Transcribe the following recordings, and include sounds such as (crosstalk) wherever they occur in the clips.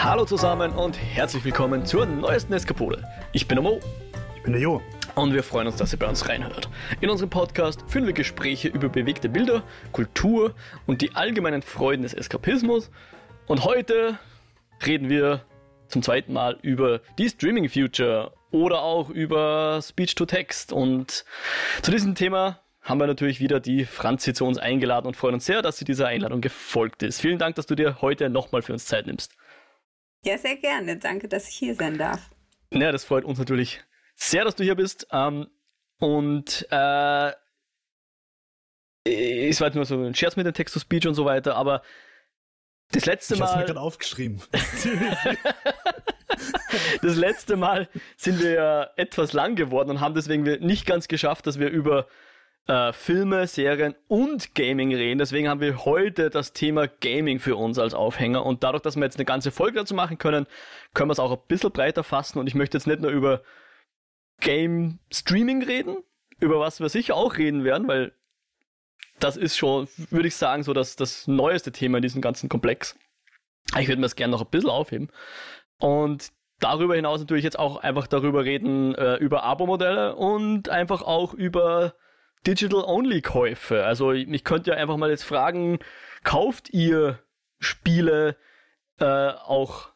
Hallo zusammen und herzlich willkommen zur neuesten Eskapode. Ich bin der Mo. Ich bin der Jo. Und wir freuen uns, dass ihr bei uns reinhört. In unserem Podcast führen wir Gespräche über bewegte Bilder, Kultur und die allgemeinen Freuden des Eskapismus. Und heute reden wir zum zweiten Mal über die Streaming Future oder auch über Speech to Text. Und zu diesem Thema haben wir natürlich wieder die Franzi zu uns eingeladen und freuen uns sehr, dass sie dieser Einladung gefolgt ist. Vielen Dank, dass du dir heute nochmal für uns Zeit nimmst. Ja, sehr gerne. Danke, dass ich hier sein darf. Ja, das freut uns natürlich sehr, dass du hier bist. Ähm, und äh, es war halt nur so ein Scherz mit dem Text-to-Speech und so weiter, aber das letzte ich Mal. Ich mir gerade aufgeschrieben. (laughs) (laughs) das letzte Mal sind wir ja etwas lang geworden und haben deswegen nicht ganz geschafft, dass wir über äh, Filme, Serien und Gaming reden. Deswegen haben wir heute das Thema Gaming für uns als Aufhänger. Und dadurch, dass wir jetzt eine ganze Folge dazu machen können, können wir es auch ein bisschen breiter fassen. Und ich möchte jetzt nicht nur über Game Streaming reden, über was wir sicher auch reden werden, weil das ist schon, würde ich sagen, so das, das neueste Thema in diesem ganzen Komplex. Ich würde mir das gerne noch ein bisschen aufheben. Und darüber hinaus natürlich jetzt auch einfach darüber reden, äh, über Abo-Modelle und einfach auch über Digital-Only-Käufe. Also ich könnte ja einfach mal jetzt fragen, kauft ihr Spiele äh, auch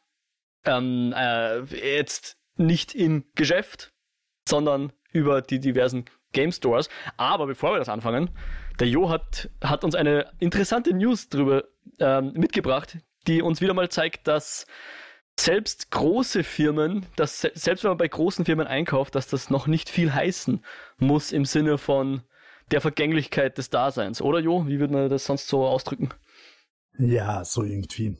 ähm, äh, jetzt nicht im Geschäft, sondern über die diversen Game Stores. Aber bevor wir das anfangen, der Jo hat, hat uns eine interessante News drüber ähm, mitgebracht, die uns wieder mal zeigt, dass selbst große Firmen, dass selbst wenn man bei großen Firmen einkauft, dass das noch nicht viel heißen muss im Sinne von der Vergänglichkeit des Daseins, oder Jo? Wie würde man das sonst so ausdrücken? Ja, so irgendwie.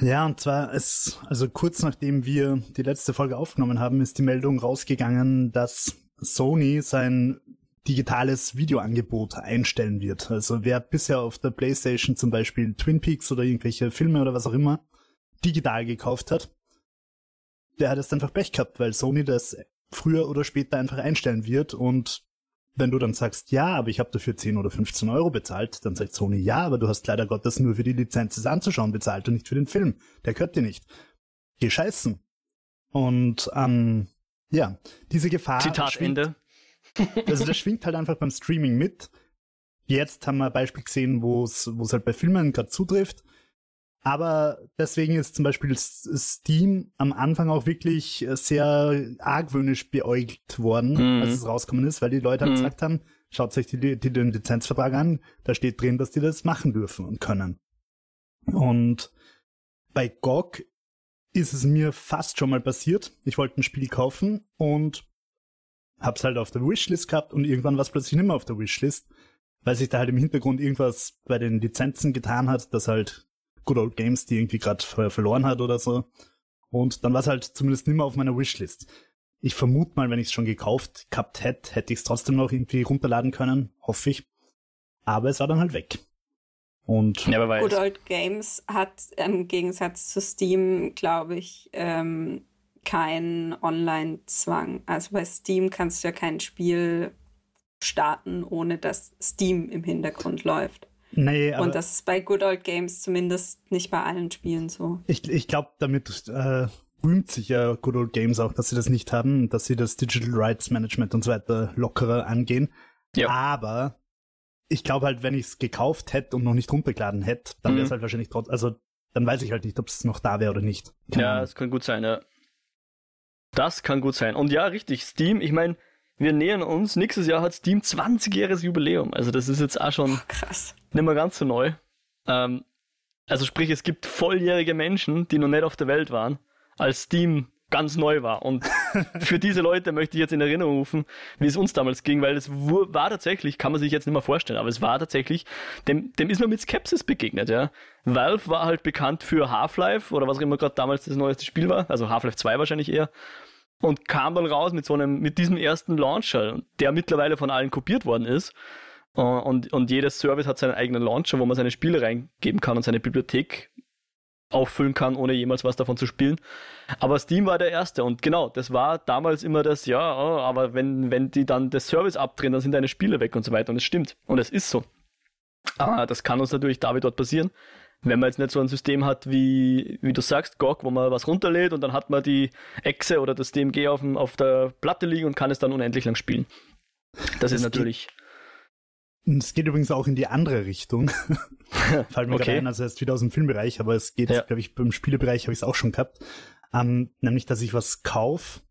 ja, und zwar ist, also kurz nachdem wir die letzte Folge aufgenommen haben, ist die Meldung rausgegangen, dass Sony sein digitales Videoangebot einstellen wird. Also wer bisher auf der PlayStation zum Beispiel Twin Peaks oder irgendwelche Filme oder was auch immer digital gekauft hat, der hat es einfach Pech gehabt, weil Sony das früher oder später einfach einstellen wird und wenn du dann sagst, ja, aber ich habe dafür 10 oder 15 Euro bezahlt, dann sagt Sony, ja, aber du hast leider Gottes nur für die Lizenz es anzuschauen bezahlt und nicht für den Film. Der gehört dir nicht. Geh scheißen. Und ähm, ja, diese Gefahr. Zitat schwingt, Ende. (laughs) Also das schwingt halt einfach beim Streaming mit. Jetzt haben wir ein Beispiel gesehen, wo es wo es halt bei Filmen gerade zutrifft. Aber deswegen ist zum Beispiel Steam am Anfang auch wirklich sehr argwöhnisch beäugt worden, mhm. als es rausgekommen ist, weil die Leute halt mhm. gesagt haben, schaut euch die, die, den Lizenzvertrag an, da steht drin, dass die das machen dürfen und können. Und bei GOG ist es mir fast schon mal passiert. Ich wollte ein Spiel kaufen und hab's halt auf der Wishlist gehabt und irgendwann war es plötzlich nicht mehr auf der Wishlist, weil sich da halt im Hintergrund irgendwas bei den Lizenzen getan hat, dass halt Good Old Games, die irgendwie gerade verloren hat oder so. Und dann war es halt zumindest nicht mehr auf meiner Wishlist. Ich vermute mal, wenn ich es schon gekauft gehabt hätte, hätte ich es trotzdem noch irgendwie runterladen können, hoffe ich. Aber es war dann halt weg. Und ja, Good Old Games hat im Gegensatz zu Steam, glaube ich, ähm, keinen Online-Zwang. Also bei Steam kannst du ja kein Spiel starten, ohne dass Steam im Hintergrund läuft. Nee, aber Und das ist bei Good Old Games zumindest nicht bei allen Spielen so. Ich, ich glaube, damit äh, rühmt sich ja Good Old Games auch, dass sie das nicht haben, dass sie das Digital Rights Management und so weiter lockerer angehen. Ja. Aber ich glaube halt, wenn ich es gekauft hätte und noch nicht runtergeladen hätte, dann wäre es mhm. halt wahrscheinlich trotzdem, also dann weiß ich halt nicht, ob es noch da wäre oder nicht. Keine ja, es kann gut sein, ja. Das kann gut sein. Und ja, richtig, Steam, ich meine, wir nähern uns. Nächstes Jahr hat Steam 20-jähriges Jubiläum. Also das ist jetzt auch schon krass. nicht mehr ganz so neu. Ähm, also sprich, es gibt volljährige Menschen, die noch nicht auf der Welt waren, als Steam ganz neu war. Und (laughs) für diese Leute möchte ich jetzt in Erinnerung rufen, wie es uns damals ging, weil es war tatsächlich, kann man sich jetzt nicht mehr vorstellen, aber es war tatsächlich, dem, dem ist man mit Skepsis begegnet, ja. Valve war halt bekannt für Half-Life oder was auch immer gerade damals das neueste Spiel war, also Half-Life 2 wahrscheinlich eher und kam dann raus mit so einem, mit diesem ersten Launcher, der mittlerweile von allen kopiert worden ist. Äh, und, und jedes Service hat seinen eigenen Launcher, wo man seine Spiele reingeben kann und seine Bibliothek auffüllen kann, ohne jemals was davon zu spielen. Aber Steam war der erste und genau, das war damals immer das, ja, oh, aber wenn, wenn die dann das Service abdrehen, dann sind deine Spiele weg und so weiter und es stimmt. Und es ist so. Ah, das kann uns natürlich David dort passieren. Wenn man jetzt nicht so ein System hat wie, wie du sagst, GOG, wo man was runterlädt und dann hat man die Exe oder das DMG auf, dem, auf der Platte liegen und kann es dann unendlich lang spielen. Das, das ist natürlich. Es geht übrigens auch in die andere Richtung. (laughs) Fällt mir okay. gerade ein, also erst wieder aus dem Filmbereich, aber es geht, ja. glaube ich, beim Spielebereich habe ich es auch schon gehabt. Ähm, nämlich, dass ich was kaufe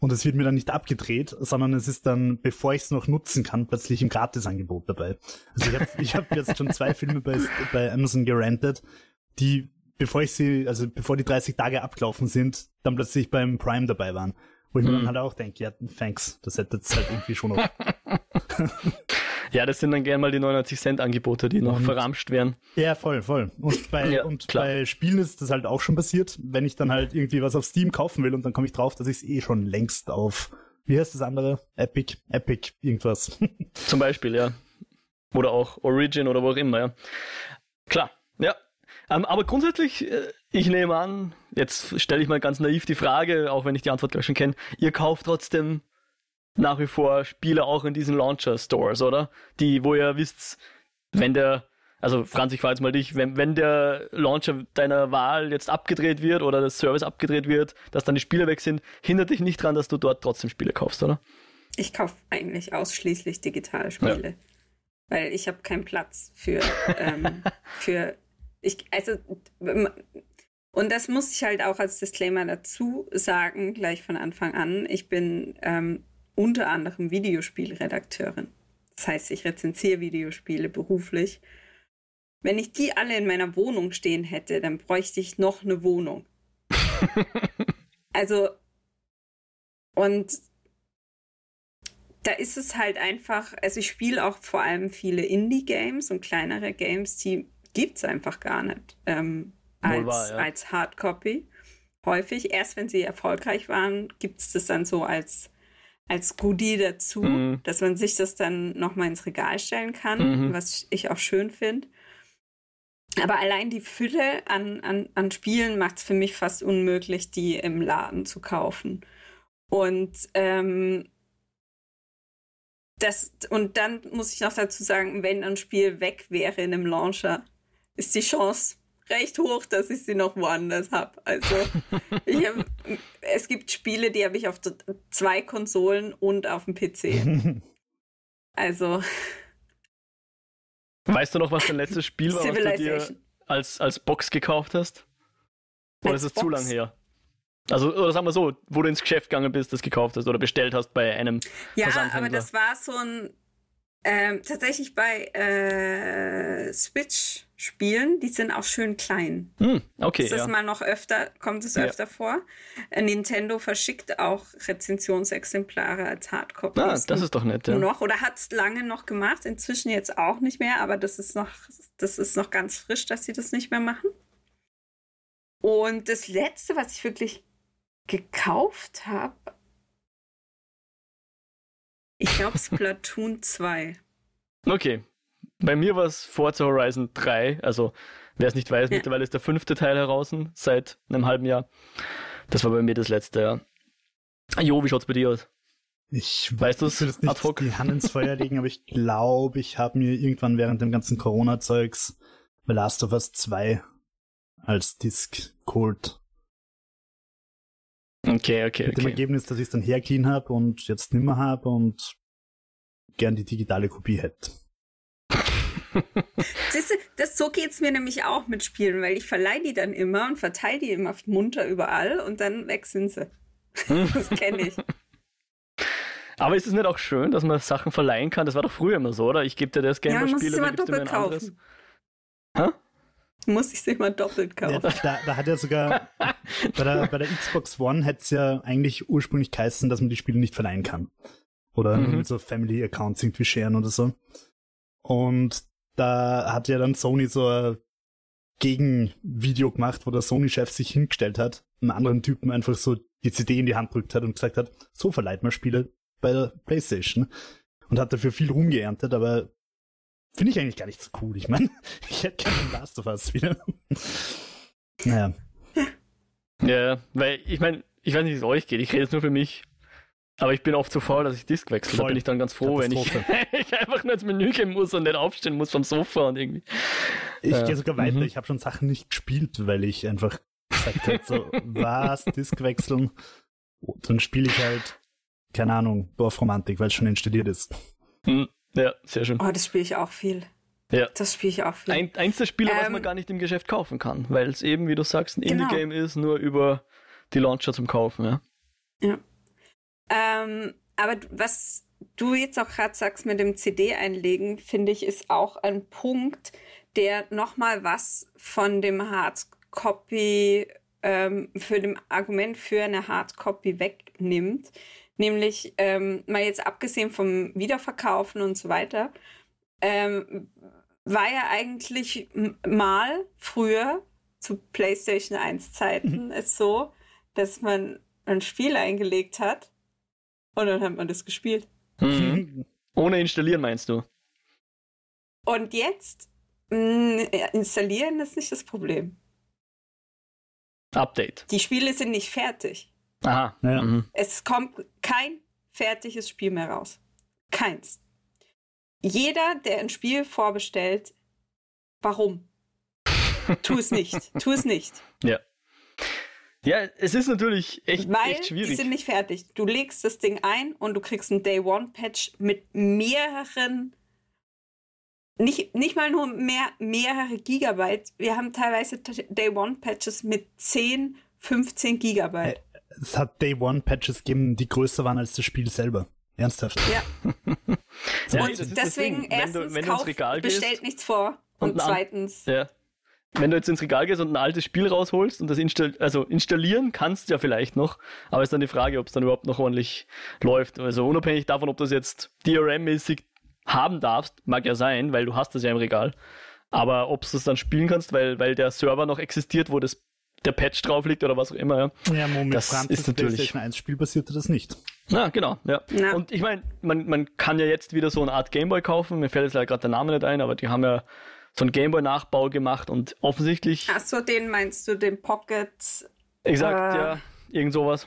und es wird mir dann nicht abgedreht, sondern es ist dann, bevor ich es noch nutzen kann, plötzlich im Gratisangebot dabei. Also ich habe (laughs) ich hab jetzt schon zwei Filme bei, bei Amazon gerentet, die, bevor ich sie, also bevor die 30 Tage abgelaufen sind, dann plötzlich beim Prime dabei waren. Wo ich mir dann hm. halt auch denke, ja, thanks, das hätte jetzt halt irgendwie schon noch. (laughs) (laughs) Ja, das sind dann gerne mal die 99 Cent Angebote, die noch und, verramscht werden. Ja, voll, voll. Und, (laughs) bei, ja, und bei Spielen ist das halt auch schon passiert, wenn ich dann halt irgendwie was auf Steam kaufen will und dann komme ich drauf, dass ich es eh schon längst auf, wie heißt das andere? Epic, Epic, irgendwas. (laughs) Zum Beispiel, ja. Oder auch Origin oder wo auch immer, ja. Klar, ja. Ähm, aber grundsätzlich, äh, ich nehme an, jetzt stelle ich mal ganz naiv die Frage, auch wenn ich die Antwort gleich schon kenne, ihr kauft trotzdem nach wie vor Spiele auch in diesen Launcher-Stores, oder? Die, wo ihr wisst, wenn der, also Franz, ich frage jetzt mal dich, wenn, wenn der Launcher deiner Wahl jetzt abgedreht wird oder das Service abgedreht wird, dass dann die Spiele weg sind, hindert dich nicht dran, dass du dort trotzdem Spiele kaufst, oder? Ich kaufe eigentlich ausschließlich digitale Spiele. Ja. Weil ich habe keinen Platz für, ähm, (laughs) für ich, also und das muss ich halt auch als Disclaimer dazu sagen, gleich von Anfang an. Ich bin ähm, unter anderem Videospielredakteurin. Das heißt, ich rezensiere Videospiele beruflich. Wenn ich die alle in meiner Wohnung stehen hätte, dann bräuchte ich noch eine Wohnung. (laughs) also, und da ist es halt einfach, also ich spiele auch vor allem viele Indie-Games und kleinere Games, die gibt es einfach gar nicht ähm, als, wahr, ja. als Hardcopy. Häufig, erst wenn sie erfolgreich waren, gibt es das dann so als als Goodie dazu, mhm. dass man sich das dann nochmal ins Regal stellen kann, mhm. was ich auch schön finde. Aber allein die Fülle an, an, an Spielen macht es für mich fast unmöglich, die im Laden zu kaufen. Und ähm, das, und dann muss ich noch dazu sagen, wenn ein Spiel weg wäre in einem Launcher, ist die Chance recht hoch, dass ich sie noch woanders habe. Also hab, es gibt Spiele, die habe ich auf zwei Konsolen und auf dem PC. Also. Weißt du noch, was dein letztes Spiel war, was du dir als, als Box gekauft hast? Oder als ist es zu lang her? Also, oder sagen wir so, wo du ins Geschäft gegangen bist, das gekauft hast oder bestellt hast bei einem Ja, aber das war so ein ähm, tatsächlich bei äh, Switch-Spielen, die sind auch schön klein. Hm, okay. Das ist ja. mal noch öfter, kommt es ja. öfter vor. Nintendo verschickt auch Rezensionsexemplare als Hardcopy. Ah, das ist doch nett, ja. Noch, oder hat es lange noch gemacht, inzwischen jetzt auch nicht mehr, aber das ist noch, das ist noch ganz frisch, dass sie das nicht mehr machen. Und das letzte, was ich wirklich gekauft habe, ich glaube (laughs) Splatoon 2. Okay. Bei mir war es Forza Horizon 3. Also, wer es nicht weiß, ja. (laughs) mittlerweile ist der fünfte Teil heraus seit einem halben Jahr. Das war bei mir das letzte, ja. Jo, wie schaut's bei dir aus? Ich weiß das nicht die Hand ins Feuer legen, aber ich (laughs) glaube, ich habe mir irgendwann während dem ganzen Corona-Zeugs The Last of Us 2 als Disc geholt. Okay, okay, Mit okay. dem Ergebnis, dass ich es dann herclean habe und jetzt nimmer habe und gern die digitale Kopie hätte. (laughs) Siehst du, das, so geht es mir nämlich auch mit Spielen, weil ich verleihe die dann immer und verteile die immer munter überall und dann weg sind sie. (laughs) das kenne ich. Aber ist es nicht auch schön, dass man Sachen verleihen kann? Das war doch früher immer so, oder? Ich gebe dir das gerne ja, Spiel, dann gibst du mir ein anderes. Hä? Muss ich sie mal doppelt kaufen. Ja, da, da, hat ja sogar (laughs) bei der, bei der Xbox One hätte es ja eigentlich ursprünglich geheißen, dass man die Spiele nicht verleihen kann. Oder mhm. mit so Family Accounts irgendwie scheren oder so. Und da hat ja dann Sony so ein Gegenvideo gemacht, wo der Sony-Chef sich hingestellt hat, einem anderen Typen einfach so die CD in die Hand drückt hat und gesagt hat, so verleiht man Spiele bei der Playstation. Und hat dafür viel rumgeerntet, aber Finde ich eigentlich gar nicht so cool. Ich meine, (laughs) ich hätte gerne Last of Us wieder. naja. Ja, weil ich meine, ich weiß nicht, wie es euch geht. Ich rede jetzt nur für mich. Aber ich bin oft zu faul, dass ich Disk wechsle. Da bin ich dann ganz froh, wenn ich, (laughs) ich, einfach nur ins Menü gehen muss und nicht aufstehen muss vom Sofa und irgendwie. Ich äh, gehe sogar weiter. Mhm. Ich habe schon Sachen nicht gespielt, weil ich einfach gesagt habe, so, was, Disk wechseln? Dann spiele ich halt, keine Ahnung, Dorfromantik, weil es schon installiert ist. Mhm. Ja, sehr schön. Oh, das spiele ich auch viel. Ja. Das spiele ich auch viel. Ein, eins der Spiele, ähm, was man ähm, gar nicht im Geschäft kaufen kann, weil es eben, wie du sagst, ein genau. Indie-Game ist, nur über die Launcher zum Kaufen, ja. Ja. Ähm, aber was du jetzt auch gerade sagst mit dem CD einlegen, finde ich, ist auch ein Punkt, der nochmal was von dem Hardcopy, ähm, für dem Argument für eine Hardcopy wegnimmt. Nämlich, ähm, mal jetzt abgesehen vom Wiederverkaufen und so weiter, ähm, war ja eigentlich mal früher zu PlayStation 1 Zeiten mhm. es so, dass man ein Spiel eingelegt hat und dann hat man das gespielt. Mhm. (laughs) Ohne installieren meinst du? Und jetzt mh, installieren ist nicht das Problem. Update. Die Spiele sind nicht fertig. Aha. Ja. Mhm. Es kommt kein fertiges Spiel mehr raus. Keins. Jeder, der ein Spiel vorbestellt, warum? (laughs) tu es nicht. Tu es nicht. Ja. Ja, es ist natürlich echt, Weil echt schwierig. Die sind nicht fertig. Du legst das Ding ein und du kriegst einen Day One Patch mit mehreren, nicht, nicht mal nur mehr, mehrere Gigabyte. Wir haben teilweise Day One Patches mit 10, 15 Gigabyte. Äh, es hat Day One Patches gegeben, die größer waren als das Spiel selber. Ernsthaft. Ja. (laughs) ja und deswegen, deswegen, erstens, wenn du, wenn kauf, Regal bestellt gehst, nichts vor. Und, und zweitens, ja wenn du jetzt ins Regal gehst und ein altes Spiel rausholst und das install also installieren kannst du ja vielleicht noch, aber ist dann die Frage, ob es dann überhaupt noch ordentlich läuft. Also unabhängig davon, ob du das jetzt DRM-mäßig haben darfst, mag ja sein, weil du hast das ja im Regal. Aber ob du es dann spielen kannst, weil, weil der Server noch existiert, wo das der Patch drauf liegt oder was auch immer. Ja, ja Moment, das Franz ist natürlich. PlayStation 1 Spiel basierte das nicht. Ja, genau, ja. ja. Und ich meine, man, man kann ja jetzt wieder so eine Art Gameboy kaufen. Mir fällt jetzt leider gerade der Name nicht ein, aber die haben ja so einen Gameboy-Nachbau gemacht und offensichtlich. Achso, den meinst du, den Pocket? Exakt, äh, ja, irgend sowas.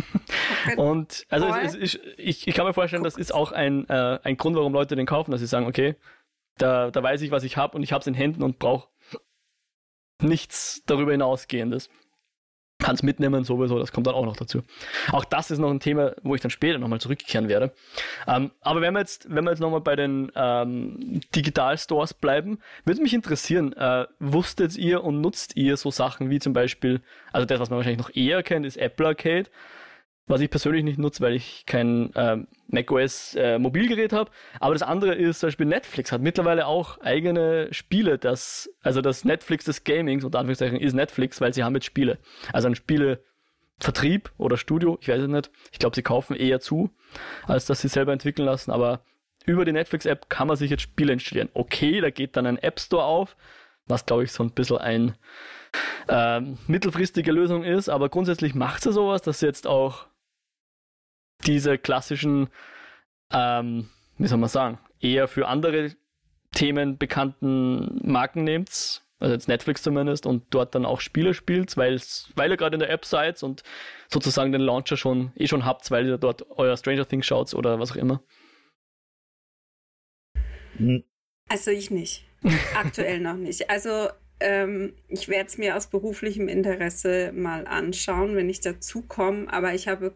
(laughs) und also es, es, ich, ich kann mir vorstellen, das ist auch ein, äh, ein Grund, warum Leute den kaufen, dass sie sagen, okay, da, da weiß ich, was ich habe und ich habe es in Händen und brauche nichts darüber hinausgehendes kannst mitnehmen sowieso, das kommt dann auch noch dazu. Auch das ist noch ein Thema, wo ich dann später nochmal zurückkehren werde. Ähm, aber wenn wir jetzt, jetzt nochmal bei den ähm, Digital-Stores bleiben, würde mich interessieren, äh, wusstet ihr und nutzt ihr so Sachen wie zum Beispiel, also das, was man wahrscheinlich noch eher kennt, ist Apple Arcade was ich persönlich nicht nutze, weil ich kein äh, macOS äh, Mobilgerät habe. Aber das andere ist zum Beispiel Netflix hat mittlerweile auch eigene Spiele, das, also das Netflix des Gamings, unter Anführungszeichen, ist Netflix, weil sie haben jetzt Spiele. Also ein Spielevertrieb oder Studio, ich weiß es nicht. Ich glaube, sie kaufen eher zu, als dass sie selber entwickeln lassen, aber über die Netflix-App kann man sich jetzt Spiele installieren. Okay, da geht dann ein App Store auf, was glaube ich so ein bisschen ein ähm, mittelfristige Lösung ist, aber grundsätzlich macht sie sowas, dass sie jetzt auch diese klassischen, ähm, wie soll man sagen, eher für andere Themen bekannten Marken nehmt, also jetzt Netflix zumindest, und dort dann auch Spiele spielt, weil ihr gerade in der App seid und sozusagen den Launcher schon eh schon habt, weil ihr dort euer Stranger Things schaut oder was auch immer? Hm. Also ich nicht. (laughs) Aktuell noch nicht. Also ähm, ich werde es mir aus beruflichem Interesse mal anschauen, wenn ich dazu komme, aber ich habe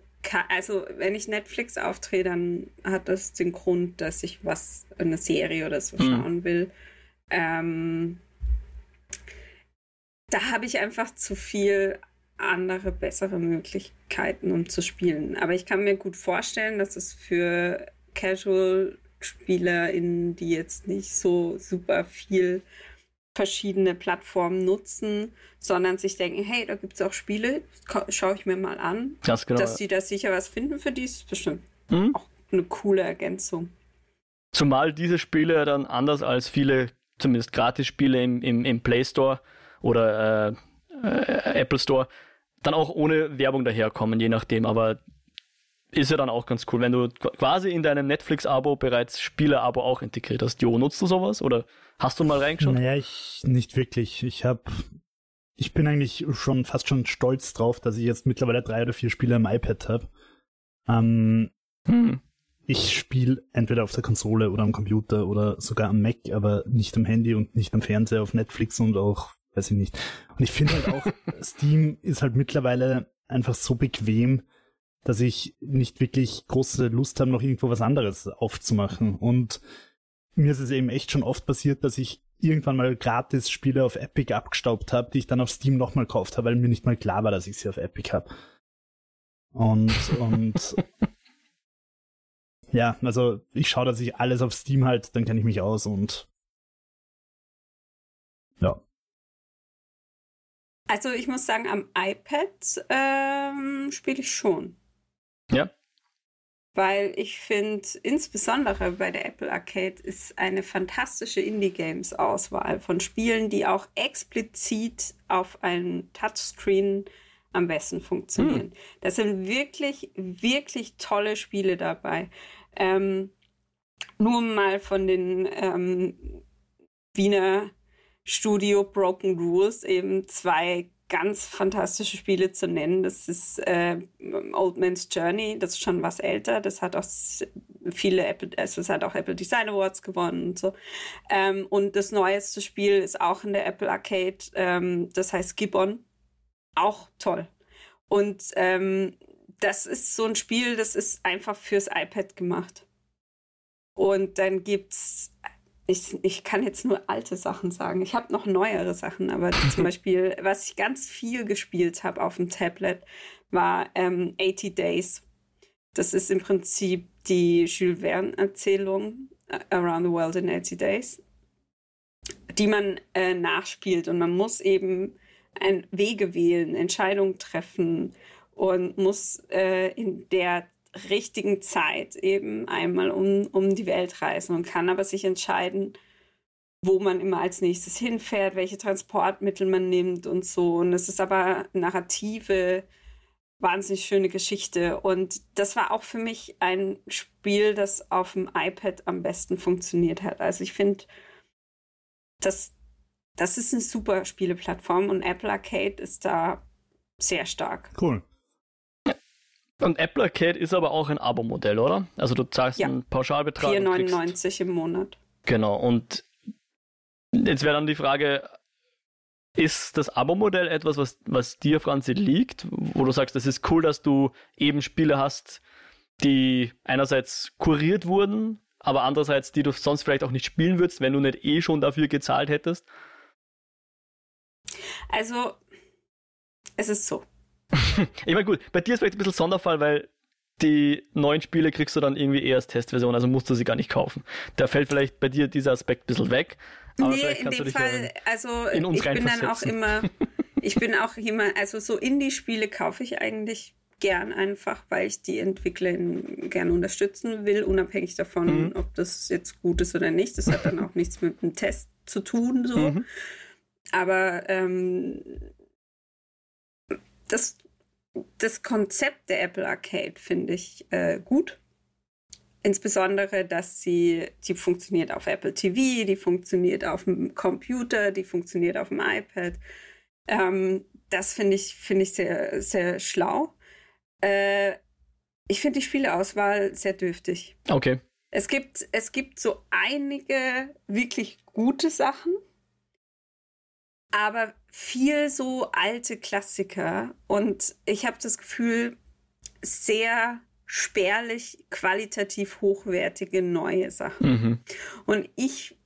also wenn ich Netflix aufdrehe, dann hat das den Grund, dass ich was, eine Serie oder so mhm. schauen will. Ähm, da habe ich einfach zu viel andere, bessere Möglichkeiten, um zu spielen. Aber ich kann mir gut vorstellen, dass es für Casual-SpielerInnen, die jetzt nicht so super viel verschiedene Plattformen nutzen, sondern sich denken, hey, da gibt es auch Spiele, schaue ich mir mal an. Ganz genau. Dass sie da sicher was finden für die, ist bestimmt mhm. auch eine coole Ergänzung. Zumal diese Spiele dann anders als viele, zumindest Gratis-Spiele im, im, im Play Store oder äh, äh, Apple Store, dann auch ohne Werbung daherkommen, je nachdem. Aber ist ja dann auch ganz cool, wenn du quasi in deinem Netflix-Abo bereits Spiele-Abo auch integriert hast. Jo, nutzt du sowas oder hast du mal reingeschaut? Naja, ich nicht wirklich. Ich habe, ich bin eigentlich schon fast schon stolz drauf, dass ich jetzt mittlerweile drei oder vier Spiele am iPad habe. Ähm, hm. Ich spiele entweder auf der Konsole oder am Computer oder sogar am Mac, aber nicht am Handy und nicht am Fernseher, auf Netflix und auch, weiß ich nicht. Und ich finde halt auch, (laughs) Steam ist halt mittlerweile einfach so bequem, dass ich nicht wirklich große Lust habe, noch irgendwo was anderes aufzumachen. Und mir ist es eben echt schon oft passiert, dass ich irgendwann mal gratis Spiele auf Epic abgestaubt habe, die ich dann auf Steam nochmal gekauft habe, weil mir nicht mal klar war, dass ich sie auf Epic habe. Und, (laughs) und ja, also ich schaue, dass ich alles auf Steam halt, dann kenne ich mich aus und ja. Also ich muss sagen, am iPad ähm, spiele ich schon. Ja. Weil ich finde, insbesondere bei der Apple Arcade ist eine fantastische Indie-Games-Auswahl von Spielen, die auch explizit auf einem Touchscreen am besten funktionieren. Hm. Das sind wirklich, wirklich tolle Spiele dabei. Ähm, nur mal von den ähm, Wiener Studio Broken Rules eben zwei ganz fantastische Spiele zu nennen. Das ist äh, Old Man's Journey, das ist schon was älter. Das hat auch viele Apple, also es hat auch Apple Design Awards gewonnen und so. Ähm, und das neueste Spiel ist auch in der Apple Arcade, ähm, das heißt Gibbon. Auch toll. Und ähm, das ist so ein Spiel, das ist einfach fürs iPad gemacht. Und dann gibt's ich, ich kann jetzt nur alte Sachen sagen. Ich habe noch neuere Sachen, aber zum (laughs) Beispiel, was ich ganz viel gespielt habe auf dem Tablet, war ähm, 80 Days. Das ist im Prinzip die Jules Verne-Erzählung äh, Around the World in 80 Days, die man äh, nachspielt. Und man muss eben ein Wege wählen, Entscheidungen treffen und muss äh, in der richtigen Zeit eben einmal um, um die Welt reisen und kann aber sich entscheiden, wo man immer als nächstes hinfährt, welche Transportmittel man nimmt und so. Und es ist aber narrative, wahnsinnig schöne Geschichte. Und das war auch für mich ein Spiel, das auf dem iPad am besten funktioniert hat. Also ich finde, das, das ist eine super Spieleplattform und Apple Arcade ist da sehr stark. Cool. Und Apple Arcade ist aber auch ein Abo-Modell, oder? Also du zahlst ja. einen Pauschalbetrag. 4,99 im Monat. Genau. Und jetzt wäre dann die Frage, ist das Abo-Modell etwas, was, was dir, Franzi, liegt? Wo du sagst, es ist cool, dass du eben Spiele hast, die einerseits kuriert wurden, aber andererseits, die du sonst vielleicht auch nicht spielen würdest, wenn du nicht eh schon dafür gezahlt hättest? Also, es ist so. (laughs) ich meine, gut, bei dir ist vielleicht ein bisschen Sonderfall, weil die neuen Spiele kriegst du dann irgendwie eher als Testversion, also musst du sie gar nicht kaufen. Da fällt vielleicht bei dir dieser Aspekt ein bisschen weg. Aber nee, in dem Fall, also ich bin dann auch immer, (laughs) ich bin auch jemand, also so Indie-Spiele kaufe ich eigentlich gern einfach, weil ich die Entwickler gerne unterstützen will, unabhängig davon, mhm. ob das jetzt gut ist oder nicht. Das hat dann (laughs) auch nichts mit dem Test zu tun, so. Mhm. Aber ähm, das, das Konzept der Apple Arcade finde ich äh, gut. Insbesondere, dass sie, die funktioniert auf Apple TV, die funktioniert auf dem Computer, die funktioniert auf dem iPad. Ähm, das finde ich, finde ich sehr, sehr schlau. Äh, ich finde die Spieleauswahl sehr dürftig. Okay. Es gibt, es gibt so einige wirklich gute Sachen aber viel so alte Klassiker. Und ich habe das Gefühl, sehr spärlich qualitativ hochwertige neue Sachen. Mhm. Und ich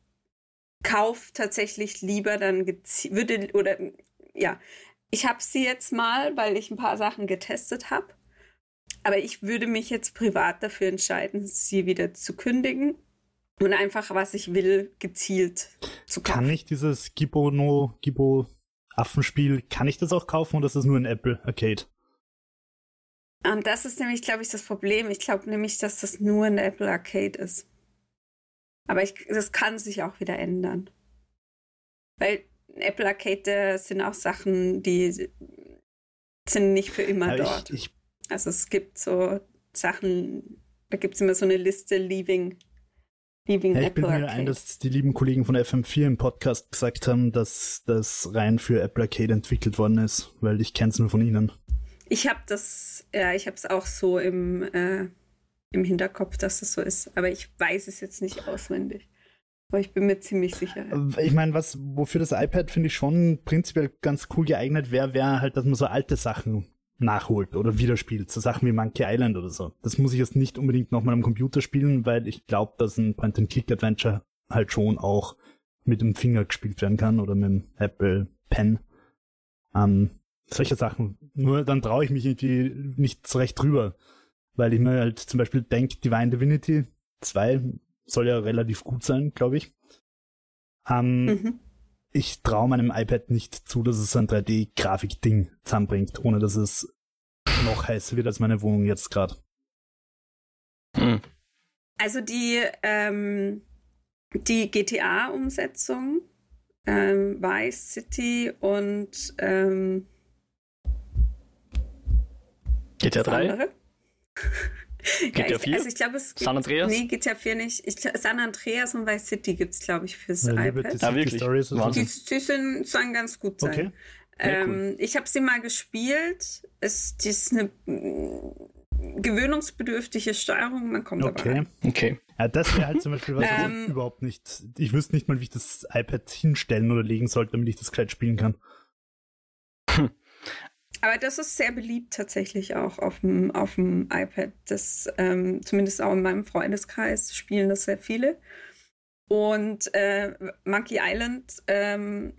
kaufe tatsächlich lieber dann würde oder ja, ich habe sie jetzt mal, weil ich ein paar Sachen getestet habe. Aber ich würde mich jetzt privat dafür entscheiden, sie wieder zu kündigen und einfach, was ich will, gezielt zu kaufen. Kann ich dieses Gibo no, Gibo Affenspiel, kann ich das auch kaufen oder ist das nur ein Apple Arcade? Und das ist nämlich, glaube ich, das Problem. Ich glaube nämlich, dass das nur ein Apple Arcade ist. Aber ich, das kann sich auch wieder ändern. Weil Apple Arcade sind auch Sachen, die sind nicht für immer ja, dort. Ich, ich, also es gibt so Sachen, da gibt es immer so eine Liste Leaving Leaving ja, ich bin mir ein, dass die lieben Kollegen von FM4 im Podcast gesagt haben, dass das rein für Apple Arcade entwickelt worden ist, weil ich kenne es nur von ihnen. Ich habe das, ja, ich habe es auch so im, äh, im Hinterkopf, dass das so ist. Aber ich weiß es jetzt nicht auswendig. Aber ich bin mir ziemlich sicher. Ich meine, was, wofür das iPad finde ich schon prinzipiell ganz cool geeignet wäre, wäre halt, dass man so alte Sachen nachholt oder wiederspielt. So Sachen wie Monkey Island oder so. Das muss ich jetzt nicht unbedingt nochmal am Computer spielen, weil ich glaube, dass ein Point-and-Click-Adventure halt schon auch mit dem Finger gespielt werden kann oder mit dem Apple Pen. Ähm, solche Sachen. Nur dann traue ich mich irgendwie nicht so recht drüber, weil ich mir halt zum Beispiel denke, Divine Divinity 2 soll ja relativ gut sein, glaube ich. Ähm, mhm. Ich traue meinem iPad nicht zu, dass es so ein 3D-Grafik-Ding zusammenbringt, ohne dass es noch heißer wird als meine Wohnung jetzt gerade. Mhm. Also die, ähm, die GTA-Umsetzung, ähm, Vice City und ähm, GTA 3? GTA ja, 4? Also ich glaube, es gibt, San Andreas? Nee, GTA 4 nicht. Ich, San Andreas und Vice City gibt es, glaube ich, fürs ja, iPad. Ja, wirklich. Die, die sind, sollen ganz gut sein. Okay. Ähm, cool. Ich habe sie mal gespielt. Es die ist eine mm, gewöhnungsbedürftige Steuerung, man kommt okay. aber rein. Okay. Ja, das wäre halt zum Beispiel was, was ähm, ich überhaupt nicht. Ich wüsste nicht mal, wie ich das iPad hinstellen oder legen sollte, damit ich das gescheit spielen kann. Aber das ist sehr beliebt tatsächlich auch auf dem, auf dem iPad. Das, ähm, zumindest auch in meinem Freundeskreis spielen das sehr viele. Und äh, Monkey Island ähm,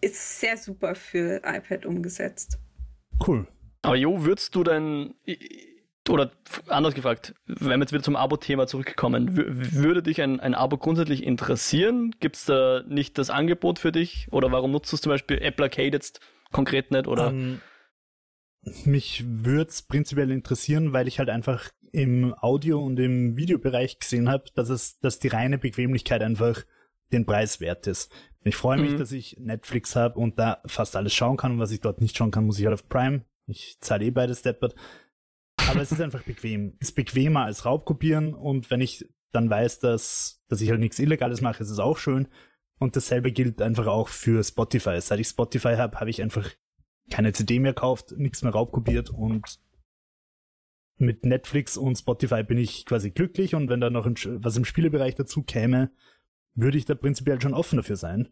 ist sehr super für iPad umgesetzt. Cool. Aber Jo, würdest du denn, oder anders gefragt, wenn wir jetzt wieder zum Abo-Thema zurückkommen, würde dich ein, ein Abo grundsätzlich interessieren? Gibt es da nicht das Angebot für dich? Oder warum nutzt du zum Beispiel Apple Arcade jetzt konkret nicht, oder? Um, ähm, mich würde es prinzipiell interessieren, weil ich halt einfach im Audio- und im Videobereich gesehen habe, dass es, dass die reine Bequemlichkeit einfach den Preis wert ist. Ich freue mich, mhm. dass ich Netflix habe und da fast alles schauen kann und was ich dort nicht schauen kann, muss ich halt auf Prime. Ich zahle eh beides deppert. Aber es ist einfach bequem. Es ist bequemer als Raubkopieren und wenn ich dann weiß, dass, dass ich halt nichts Illegales mache, ist es auch schön. Und dasselbe gilt einfach auch für Spotify. Seit ich Spotify habe, habe ich einfach keine CD mehr gekauft, nichts mehr raubkopiert und mit Netflix und Spotify bin ich quasi glücklich und wenn da noch was im Spielebereich dazu käme, würde ich da prinzipiell schon offen dafür sein.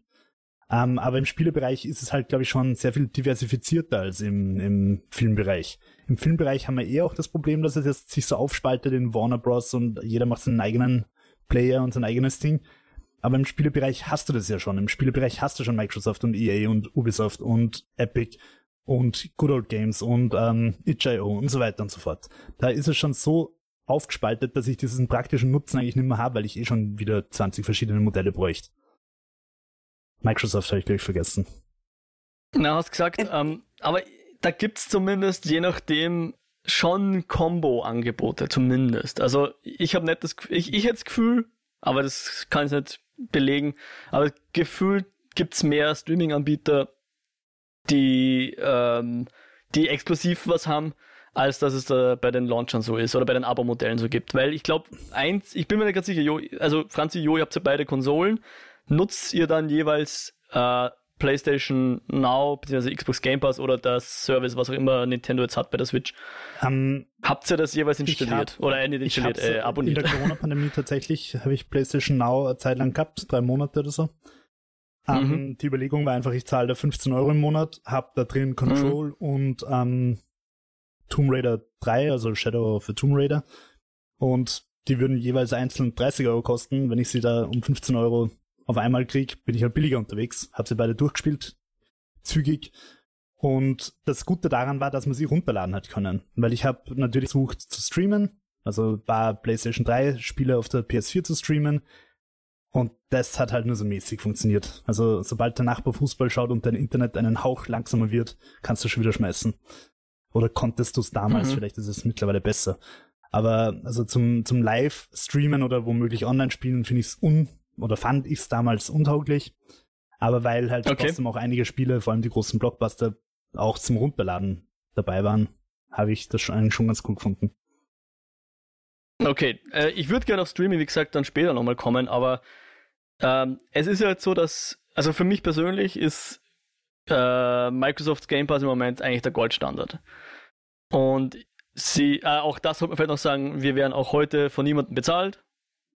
Ähm, aber im Spielebereich ist es halt, glaube ich, schon sehr viel diversifizierter als im, im Filmbereich. Im Filmbereich haben wir eher auch das Problem, dass es jetzt sich so aufspaltet in Warner Bros. und jeder macht seinen eigenen Player und sein eigenes Ding. Aber im Spielebereich hast du das ja schon. Im Spielebereich hast du schon Microsoft und EA und Ubisoft und Epic und Good Old Games und ähm, itch.io und so weiter und so fort. Da ist es schon so aufgespaltet, dass ich diesen praktischen Nutzen eigentlich nicht mehr habe, weil ich eh schon wieder 20 verschiedene Modelle bräuchte. Microsoft habe ich gleich vergessen. Na, hast gesagt, ähm, aber da gibt's zumindest je nachdem schon Combo-Angebote, zumindest. Also ich habe nicht das ich, ich hätte das Gefühl, aber das kann ich nicht belegen. Aber gefühlt gibt es mehr Streaming-Anbieter, die, ähm, die exklusiv was haben, als dass es da bei den Launchern so ist oder bei den Abo-Modellen so gibt. Weil ich glaube, eins, ich bin mir nicht ganz sicher, jo, also Franzi, Jo, ihr habt ja beide Konsolen. Nutzt ihr dann jeweils äh, PlayStation Now bzw. Xbox Game Pass oder das Service, was auch immer Nintendo jetzt hat bei der Switch. Um, ähm, Habt ihr das jeweils installiert hab, oder nicht installiert, äh, abonniert? In der (laughs) Corona-Pandemie tatsächlich habe ich PlayStation Now eine Zeit lang gehabt, drei Monate oder so. Um, ähm, mhm. Die Überlegung war einfach, ich zahle da 15 Euro im Monat, habe da drin Control mhm. und um, ähm, Tomb Raider 3, also Shadow of the Tomb Raider. Und die würden jeweils einzeln 30 Euro kosten. Wenn ich sie da um 15 Euro auf einmal krieg, bin ich halt billiger unterwegs, habe sie beide durchgespielt, zügig. Und das Gute daran war, dass man sie runterladen hat können, weil ich habe natürlich versucht zu streamen, also war PlayStation 3 Spiele auf der PS4 zu streamen und das hat halt nur so mäßig funktioniert. Also sobald der Nachbar Fußball schaut und dein Internet einen Hauch langsamer wird, kannst du schon wieder schmeißen. Oder konntest du es damals, mhm. vielleicht ist es mittlerweile besser. Aber also zum, zum Live-Streamen oder womöglich Online-Spielen finde ich es un oder fand ich es damals untauglich. Aber weil halt okay. trotzdem auch einige Spiele, vor allem die großen Blockbuster, auch zum Runterladen dabei waren, habe ich das schon, eigentlich schon ganz cool gefunden. Okay, äh, ich würde gerne auf Streaming, wie gesagt, dann später nochmal kommen, aber ähm, es ist ja jetzt so, dass, also für mich persönlich ist äh, Microsoft Game Pass im Moment eigentlich der Goldstandard. Und sie, äh, auch das sollte man vielleicht noch sagen, wir werden auch heute von niemandem bezahlt.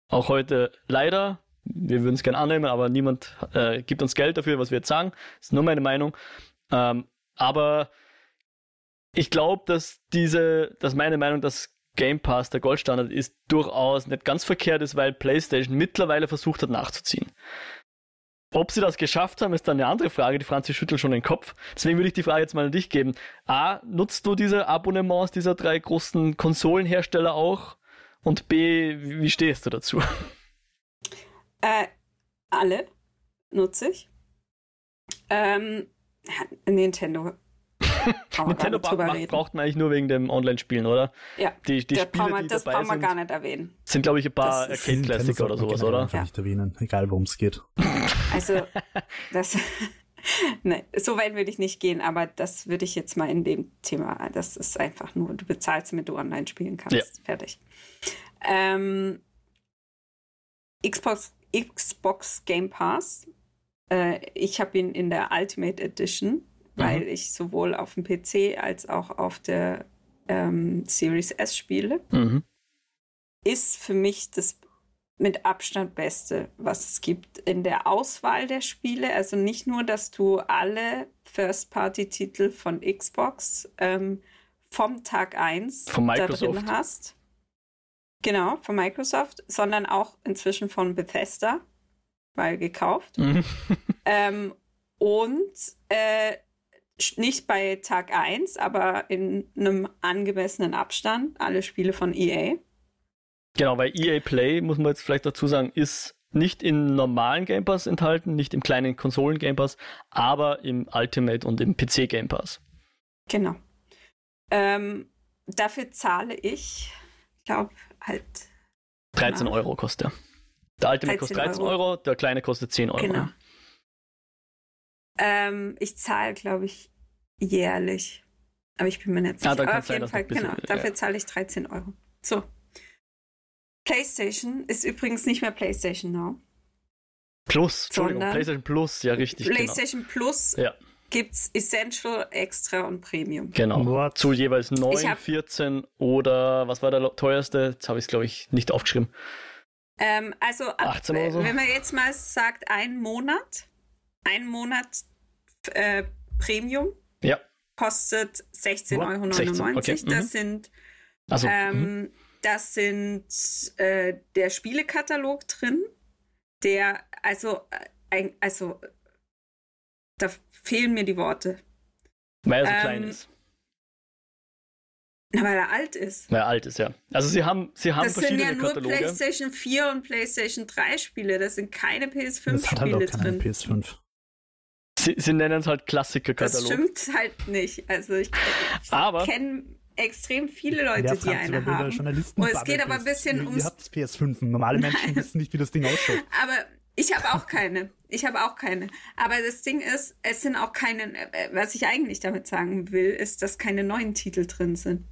Auch heute leider. Wir würden es gerne annehmen, aber niemand äh, gibt uns Geld dafür, was wir jetzt sagen. Das ist nur meine Meinung. Ähm, aber ich glaube, dass diese, dass meine Meinung, dass Game Pass der Goldstandard ist, durchaus nicht ganz verkehrt ist, weil PlayStation mittlerweile versucht hat nachzuziehen. Ob sie das geschafft haben, ist dann eine andere Frage. Die Franzi schüttelt schon den Kopf. Deswegen würde ich die Frage jetzt mal an dich geben. A, nutzt du diese Abonnements dieser drei großen Konsolenhersteller auch? Und B, wie stehst du dazu? Äh, alle nutze ich. Ähm, Nintendo (laughs) Nintendo macht, braucht man eigentlich nur wegen dem Online-Spielen, oder? Ja. Die, die das Spiele, brauchen wir, die das dabei brauchen wir sind, gar nicht erwähnen. sind, glaube ich, ein paar ist- Arcade-Klassiker oder sowas, oder? Einfach nicht erwähnen, egal worum es geht. (laughs) (laughs) Also, das. ne, so weit würde ich nicht gehen, aber das würde ich jetzt mal in dem Thema. Das ist einfach nur, du bezahlst, damit du online spielen kannst. Ja. Fertig. Ähm, Xbox, Xbox Game Pass. Äh, ich habe ihn in der Ultimate Edition, weil ich sowohl auf dem PC als auch auf der ähm, Series S spiele Mhm. ist für mich das mit Abstand Beste, was es gibt in der Auswahl der Spiele. Also nicht nur, dass du alle First-Party-Titel von Xbox ähm, vom Tag 1 Von da Microsoft. drin hast. Genau, von Microsoft, sondern auch inzwischen von Bethesda, weil gekauft. Mhm. (laughs) Ähm, und äh, nicht bei Tag 1, aber in einem angemessenen Abstand alle Spiele von EA. Genau, weil EA Play, muss man jetzt vielleicht dazu sagen, ist nicht im normalen Game Pass enthalten, nicht im kleinen Konsolen Game Pass, aber im Ultimate und im PC Game Pass. Genau. Ähm, dafür zahle ich, glaube halt, 13 Ja. Euro kostet der. Der Ultimate kostet 13 Euro. Euro, der kleine kostet 10 Euro. genau. Ähm, ich zahle, glaube ich, jährlich. Aber ich bin mir nicht Ah, sicher. dann Aber auf jeden Fall, bisschen- genau. Dafür ja. zahle ich 13 Euro. So. PlayStation ist übrigens nicht mehr PlayStation Now. Plus, Entschuldigung, PlayStation Plus, ja richtig, PlayStation Plus genau. Ja, gibt's Essential, Extra und Premium. genau. What? Zu jeweils 9, Ich hab- 14 oder was war der teuerste? Jetzt habe ich es, glaube ich, nicht aufgeschrieben. Ähm, also, ab, 18 oder so? wenn man jetzt mal sagt, ein Monat, ein Monat äh, Premium Ja, kostet 16,99 What? Euro. 16, okay, mhm. Das sind, also mhm. ähm, das sind äh, der Spielekatalog drin, der, also, äh, ein, also, da fehlen mir die Worte. weil er so ähm, klein ist, Na, weil er alt ist. weil er alt ist, ja. Also sie haben, sie haben Das sind verschiedene ja nur Kataloge. PlayStation 4 und PlayStation 3 Spiele. Das sind keine PS5 Das hat halt Spiele auch keiner drin. PS5. Sie, sie nennen es halt Das Klassiker-Katalog. stimmt halt nicht. Also ich, ich kenne extrem viele Leute, die eine haben. Und es geht aber ein bisschen ums- Ihr habt PS5 und normale Menschen wissen nicht, wie das Ding ausschaut. (laughs) Aber ich habe auch keine. Ich habe auch keine. Aber das Ding ist, es sind auch keine, äh, was ich eigentlich damit sagen will, ist, dass keine neuen Titel drin sind.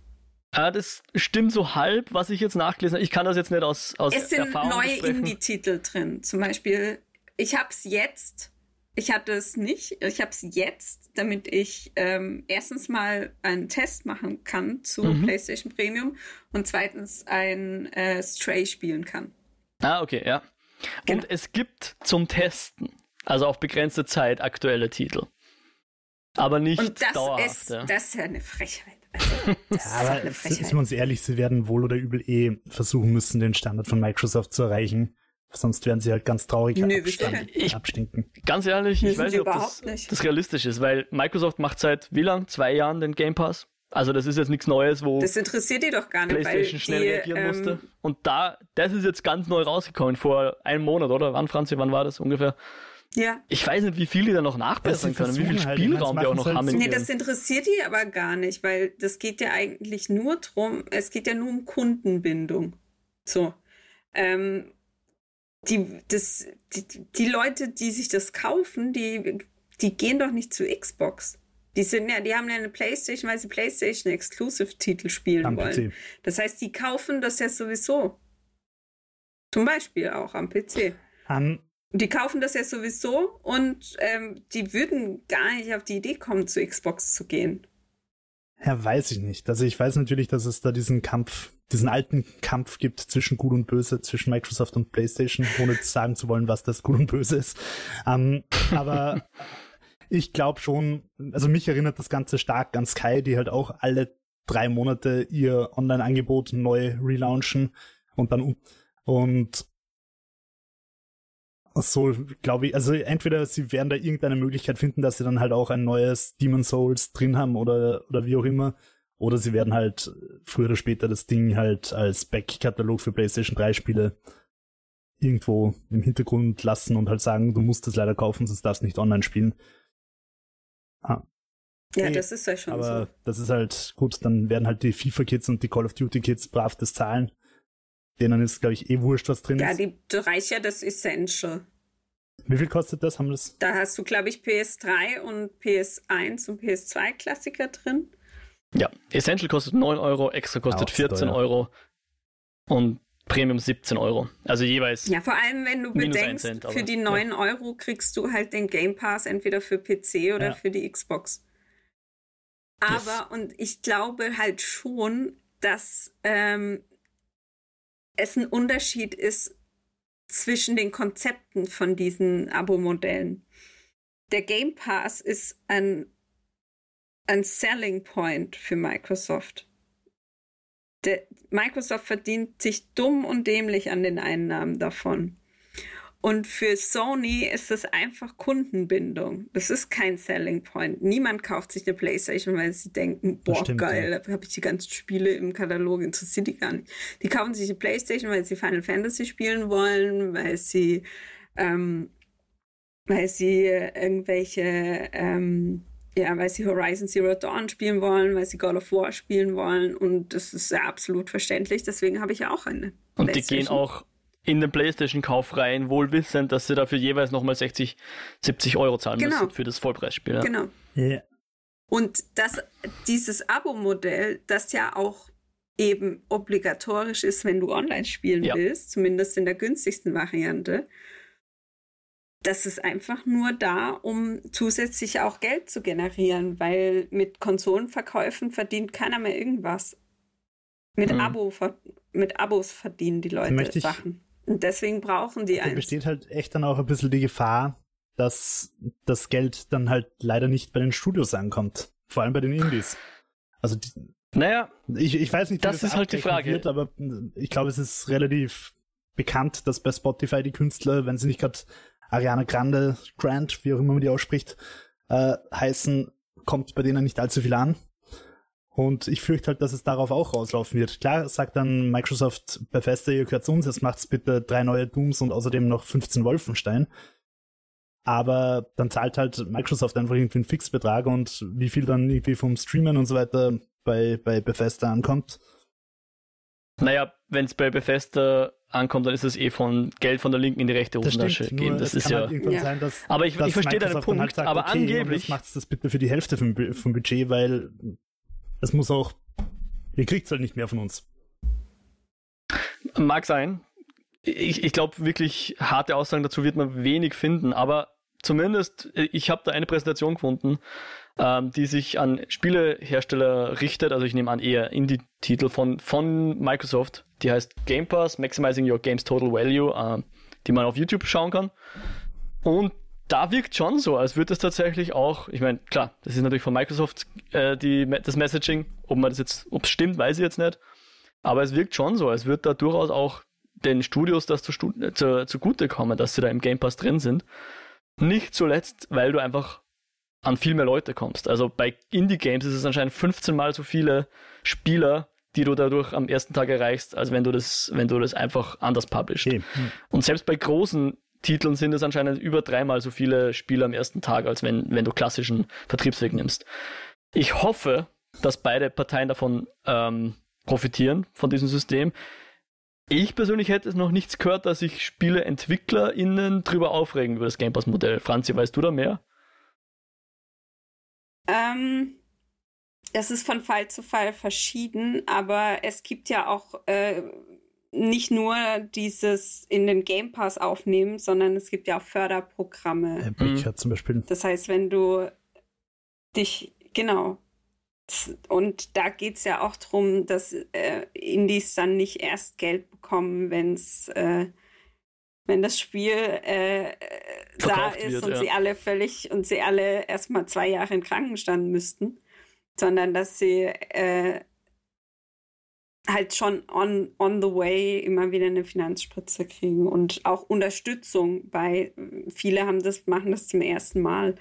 Ah, das stimmt so halb, was ich jetzt nachgelesen habe. Ich kann das jetzt nicht aus, aus Es sind Erfahrung neue. Indie-Titel drin. Zum Beispiel, ich habe es jetzt. Ich hatte es nicht. Ich habe es jetzt, damit ich ähm, erstens mal einen Test machen kann zu Mhm. PlayStation Premium und zweitens ein äh, Stray spielen kann. Ah, okay, ja. Genau. Und es gibt zum Testen, also auf begrenzte Zeit, aktuelle Titel. Aber nicht Und das dauerhaft. ist, ja. das ist ja eine Frechheit. Also, (laughs) das ist Aber sind wir uns ehrlich, sie werden wohl oder übel eh versuchen müssen, den Standard von Microsoft zu erreichen. Sonst werden sie halt ganz traurig Nö, abstand, ich- abstinken. Ganz ehrlich, ich weiß nicht, ob das, nicht. das realistisch ist, weil Microsoft macht seit wie lang? Zwei Jahren den Game Pass. Also das ist jetzt nichts Neues, wo Das interessiert die doch gar nicht, PlayStation weil schnell die, reagieren ähm, musste. Und da, das ist jetzt ganz neu rausgekommen, vor einem Monat, oder? Wann, Franzi, wann war das ungefähr? Ja. Ich weiß nicht, wie viel die da noch nachbessern können, wie viel halt, Spielraum sie die auch noch halt haben. Nee, das interessiert die aber gar nicht, weil das geht ja eigentlich nur drum, es geht ja nur um Kundenbindung. So. Ähm, die, das, die, die Leute, die sich das kaufen, die, die gehen doch nicht zu Xbox. Die sind ja, die haben ja eine Playstation, weil sie Playstation Exclusive Titel spielen Am wollen. PC. Das heißt, die kaufen das ja sowieso. Zum Beispiel auch am PC. Ähm, Die kaufen das ja sowieso und ähm, die würden gar nicht auf die Idee kommen, zu Xbox zu gehen. Ja, weiß ich nicht. Also ich weiß natürlich, dass es da diesen Kampf, diesen alten Kampf gibt zwischen Gut und Böse, zwischen Microsoft und PlayStation, ohne sagen zu wollen, was das Gut und Böse ist. Ähm, aber (laughs) ich glaube schon, also mich erinnert das Ganze stark an Sky, die halt auch alle drei Monate ihr Online-Angebot neu relaunchen und dann und so glaube ich, also entweder sie werden da irgendeine Möglichkeit finden, dass sie dann halt auch ein neues Demon Souls drin haben oder, oder wie auch immer. Oder sie werden halt früher oder später das Ding halt als Backkatalog für PlayStation 3 Spiele irgendwo im Hintergrund lassen und halt sagen, du musst es leider kaufen, sonst darfst du nicht online spielen. Ah. Ja, das ist ja schon Aber so. das ist halt gut, dann werden halt die FIFA-Kids und die Call of Duty-Kids brav das zahlen. Denen ist, glaube ich, eh wurscht, was drin ja, ist. Ja, die reicht ja das Essential. Wie viel kostet das? Haben das? Da hast du, glaube ich, PS3 und PS1 und PS2 Klassiker drin. Ja, Essential kostet 9 Euro, Extra kostet 14 teuer. Euro und Premium 17 Euro. Also jeweils. Ja, vor allem, wenn du bedenkst, Cent, für die 9 ja. Euro kriegst du halt den Game Pass entweder für PC oder ja. für die Xbox. Aber, yes. und ich glaube halt schon, dass ähm, es ein Unterschied ist zwischen den Konzepten von diesen Abo-Modellen. Der Game Pass ist ein, ein Selling Point für Microsoft. Microsoft verdient sich dumm und dämlich an den Einnahmen davon. Und für Sony ist es einfach Kundenbindung. Das ist kein Selling Point. Niemand kauft sich eine Playstation, weil sie denken, boah, stimmt, geil, ja. da habe ich die ganzen Spiele im Katalog, interessiert die gar nicht. Die kaufen sich eine Playstation, weil sie Final Fantasy spielen wollen, weil sie, ähm, weil sie irgendwelche, ähm, ja, weil sie Horizon Zero Dawn spielen wollen, weil sie God of War spielen wollen und das ist ja absolut verständlich. Deswegen habe ich ja auch eine. Und die gehen auch in den PlayStation-Kauf rein, wohl wissend, dass sie dafür jeweils nochmal 60, 70 Euro zahlen genau. müssen für das Vollpreisspiel. Ja. Genau. Yeah. Und das, dieses Abo-Modell, das ja auch eben obligatorisch ist, wenn du online spielen ja. willst, zumindest in der günstigsten Variante, das ist einfach nur da, um zusätzlich auch Geld zu generieren, weil mit Konsolenverkäufen verdient keiner mehr irgendwas. Mit, mhm. Abo, mit Abos verdienen die Leute Sachen. Und deswegen brauchen die eins. Da besteht halt echt dann auch ein bisschen die Gefahr, dass das Geld dann halt leider nicht bei den Studios ankommt. Vor allem bei den Indies. Also, die, naja, ich, ich weiß nicht, das, das ist halt die Frage. Wird, aber ich glaube, es ist relativ bekannt, dass bei Spotify die Künstler, wenn sie nicht gerade Ariana Grande, Grant, wie auch immer man die ausspricht, äh, heißen, kommt bei denen nicht allzu viel an. Und ich fürchte halt, dass es darauf auch rauslaufen wird. Klar sagt dann Microsoft Bethesda, ihr gehört zu uns, jetzt macht's bitte drei neue Dooms und außerdem noch 15 Wolfenstein. Aber dann zahlt halt Microsoft einfach irgendwie einen Fixbetrag und wie viel dann irgendwie vom Streamen und so weiter bei, bei Bethesda ankommt. Naja, wenn es bei Bethesda ankommt, dann ist es eh von Geld von der linken in die rechte Hosentasche gehen. Das ist ja. Halt ja. Sein, dass, aber ich, ich verstehe deinen Punkt. Halt sagt, aber okay, angeblich macht das bitte für die Hälfte vom, vom Budget, weil es muss auch, ihr kriegt es halt nicht mehr von uns. Mag sein. Ich, ich glaube, wirklich harte Aussagen dazu wird man wenig finden, aber zumindest, ich habe da eine Präsentation gefunden, ähm, die sich an Spielehersteller richtet, also ich nehme an eher Indie-Titel von, von Microsoft, die heißt Game Pass, Maximizing Your Games Total Value, äh, die man auf YouTube schauen kann. Und da wirkt schon so, als würde es tatsächlich auch, ich meine, klar, das ist natürlich von Microsoft äh, die, das Messaging, ob man das jetzt, ob es stimmt, weiß ich jetzt nicht. Aber es wirkt schon so, als würde da durchaus auch den Studios das zu, zu, zugute kommen, dass sie da im Game Pass drin sind. Nicht zuletzt, weil du einfach an viel mehr Leute kommst. Also bei Indie-Games ist es anscheinend 15 mal so viele Spieler, die du dadurch am ersten Tag erreichst, als wenn du das, wenn du das einfach anders publishst. Okay. Hm. Und selbst bei großen Titeln sind es anscheinend über dreimal so viele Spiele am ersten Tag, als wenn, wenn du klassischen Vertriebsweg nimmst. Ich hoffe, dass beide Parteien davon ähm, profitieren, von diesem System. Ich persönlich hätte es noch nichts gehört, dass sich SpieleentwicklerInnen drüber aufregen über das Game Pass-Modell. Franzi, weißt du da mehr? Ähm, es ist von Fall zu Fall verschieden, aber es gibt ja auch äh, nicht nur dieses in den Game Pass aufnehmen, sondern es gibt ja auch Förderprogramme. Epic mhm. zum Beispiel. Das heißt, wenn du dich, genau, und da geht es ja auch darum, dass äh, Indies dann nicht erst Geld bekommen, wenn's, äh, wenn das Spiel äh, da ist wird, und ja. sie alle völlig und sie alle erstmal zwei Jahre in Krankenstand müssten, sondern dass sie äh, halt schon on, on the way immer wieder eine Finanzspritze kriegen und auch Unterstützung bei viele haben das, machen das zum ersten Mal.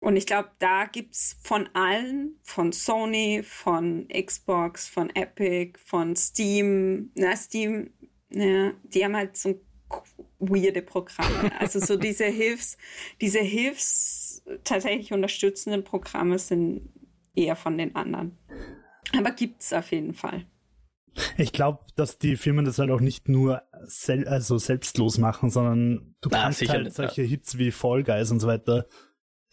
Und ich glaube, da gibt es von allen, von Sony, von Xbox, von Epic, von Steam, na, Steam, ja, die haben halt so weirde Programme. Also so diese Hilfs, diese Hilfs tatsächlich unterstützenden Programme sind eher von den anderen. Aber gibt es auf jeden Fall. Ich glaube, dass die Firmen das halt auch nicht nur sel also selbstlos machen, sondern du kannst halt nicht, solche ja. Hits wie Fall Guys und so weiter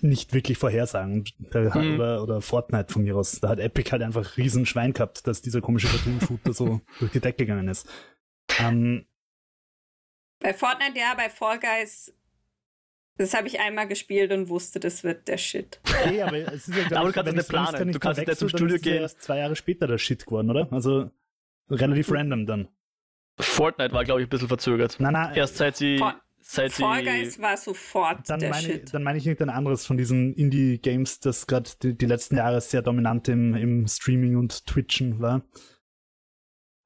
nicht wirklich vorhersagen. Mhm. Oder, oder Fortnite von mir aus. Da hat Epic halt einfach riesen Schwein gehabt, dass dieser komische Cartoon-Shooter so (laughs) durch die Decke gegangen ist. Ähm, bei Fortnite ja, bei Fall Guys das habe ich einmal gespielt und wusste, das wird der Shit. Nee, aber es ist ja, du kannst nicht planen. Du kannst nicht zum Studio gehen. Erst zwei Jahre später der Shit geworden, oder? Also relativ hm. random dann. Fortnite war, glaube ich, ein bisschen verzögert. Nein, nein. Erst seit sie. For seit Fall Guys war sofort dann der meine, Shit. Dann meine ich irgendein anderes von diesen Indie-Games, das gerade die, die, letzten Jahre sehr dominant im, im Streaming und Twitchen war.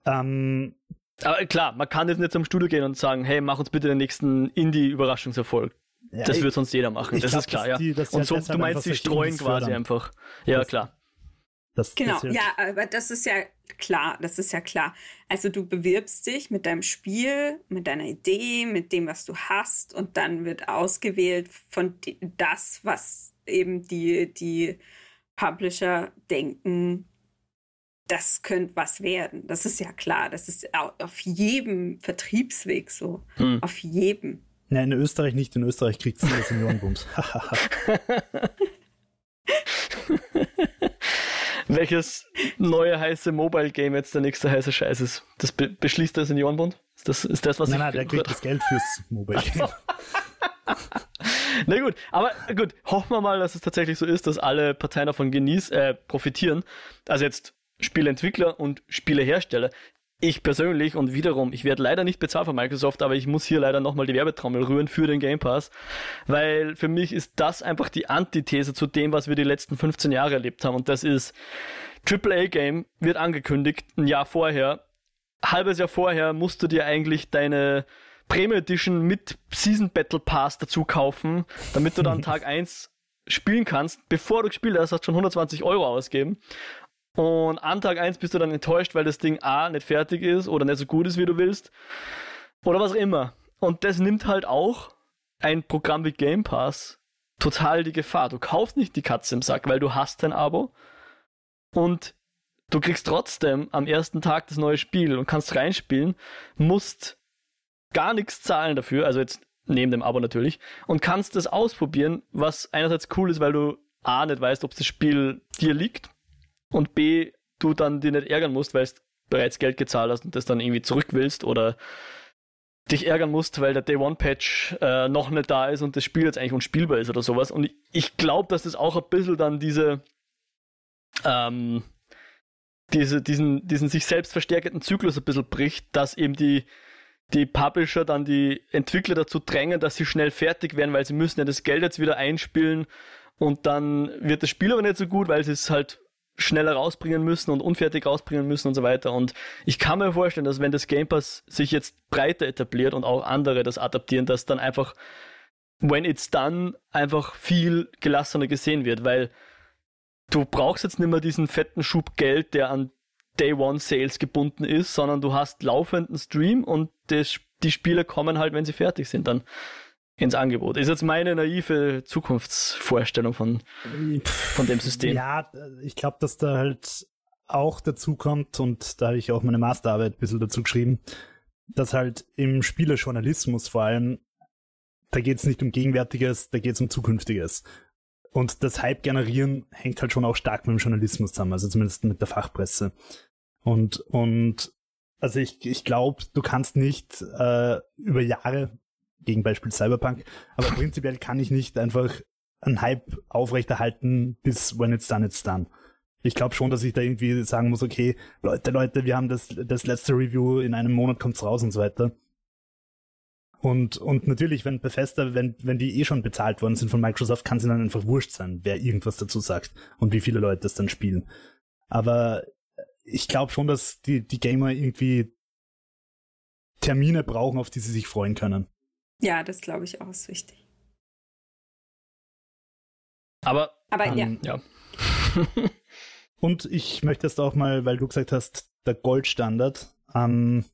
Ähm, aber klar, man kann jetzt nicht zum Studio gehen und sagen, hey, mach uns bitte den nächsten Indie-Überraschungserfolg. Ja, das wird sonst jeder machen, das glaub, ist klar, ja. Die, und so, du meinst, sie streuen quasi fördern. einfach. Ja, das, klar. Das, genau, das ja, aber das ist ja klar, das ist ja klar. Also du bewirbst dich mit deinem Spiel, mit deiner Idee, mit dem, was du hast und dann wird ausgewählt von das, was eben die, die Publisher denken, das könnte was werden. Das ist ja klar. Das ist auf jedem Vertriebsweg so. Hm. Auf jedem. Nein, in Österreich nicht. In Österreich kriegt es nur Seniorenbums. (laughs) (laughs) Welches neue heiße Mobile Game jetzt der nächste heiße Scheiß ist? Das be beschließt der Seniorenbund? Ist das, ist das was Nein, nein, der kriegt das Geld fürs Mobile Game. (laughs) Na gut, aber gut, hoffen wir mal, dass es tatsächlich so ist, dass alle Parteien davon genießen, äh, profitieren. Also jetzt Spieleentwickler und Spielehersteller. Ich persönlich und wiederum, ich werde leider nicht bezahlt von Microsoft, aber ich muss hier leider nochmal die Werbetrommel rühren für den Game Pass, weil für mich ist das einfach die Antithese zu dem, was wir die letzten 15 Jahre erlebt haben und das ist AAA Game wird angekündigt, ein Jahr vorher, halbes Jahr vorher musst du dir eigentlich deine Premium Edition mit Season Battle Pass dazu kaufen, damit du dann (laughs) Tag 1 spielen kannst. Bevor du gespielt hast, hast du schon 120 Euro ausgeben. Und an Tag 1 bist du dann enttäuscht, weil das Ding A nicht fertig ist oder nicht so gut ist, wie du willst. Oder was auch immer. Und das nimmt halt auch ein Programm wie Game Pass total die Gefahr. Du kaufst nicht die Katze im Sack, weil du hast ein Abo. Und du kriegst trotzdem am ersten Tag das neue Spiel und kannst reinspielen, musst gar nichts zahlen dafür, also jetzt neben dem Abo natürlich, und kannst das ausprobieren, was einerseits cool ist, weil du A nicht weißt, ob das Spiel dir liegt und B, du dann die nicht ärgern musst, weil du bereits Geld gezahlt hast und das dann irgendwie zurück willst oder dich ärgern musst, weil der Day One Patch äh, noch nicht da ist und das Spiel jetzt eigentlich unspielbar ist oder sowas. Und ich, ich glaube, dass das auch ein bisschen dann diese, ähm, diese, diesen, diesen sich selbst verstärkenden Zyklus ein bisschen bricht, dass eben die, die Publisher dann die Entwickler dazu drängen, dass sie schnell fertig werden, weil sie müssen ja das Geld jetzt wieder einspielen und dann wird das Spiel aber nicht so gut, weil sie es halt schneller rausbringen müssen und unfertig rausbringen müssen und so weiter. Und ich kann mir vorstellen, dass wenn das Game Pass sich jetzt breiter etabliert und auch andere das adaptieren, dass dann einfach, when it's done, einfach viel gelassener gesehen wird, weil du brauchst jetzt nicht mehr diesen fetten Schub Geld, der an Day One Sales gebunden ist, sondern du hast laufenden Stream und das, die Spiele kommen halt, wenn sie fertig sind. Dann ins Angebot. Ist jetzt meine naive Zukunftsvorstellung von, von dem System. Ja, ich glaube, dass da halt auch dazu kommt, und da habe ich auch meine Masterarbeit ein bisschen dazu geschrieben, dass halt im Spielejournalismus vor allem, da geht es nicht um Gegenwärtiges, da geht es um Zukünftiges. Und das Hype generieren hängt halt schon auch stark mit dem Journalismus zusammen, also zumindest mit der Fachpresse. Und, und Also ich, ich glaube, du kannst nicht äh, über Jahre, gegen Beispiel Cyberpunk, aber (laughs) prinzipiell kann ich nicht einfach einen Hype aufrechterhalten, bis when it's done, it's done. Ich glaube schon, dass ich da irgendwie sagen muss, okay, Leute, Leute, wir haben das, das letzte Review, in einem Monat kommt's raus und so weiter. Und, und natürlich, wenn Bethesda, wenn, wenn die eh schon bezahlt worden sind von Microsoft, kann es ihnen einfach wurscht sein, wer irgendwas dazu sagt und wie viele Leute das dann spielen. Aber ich glaube schon, dass die, die Gamer irgendwie Termine brauchen, auf die sie sich freuen können. Ja, das glaube ich auch ist wichtig. Aber, Aber ähm, ja. ja. (laughs) Und ich möchte jetzt auch mal, weil du gesagt hast, der Goldstandard, ähm,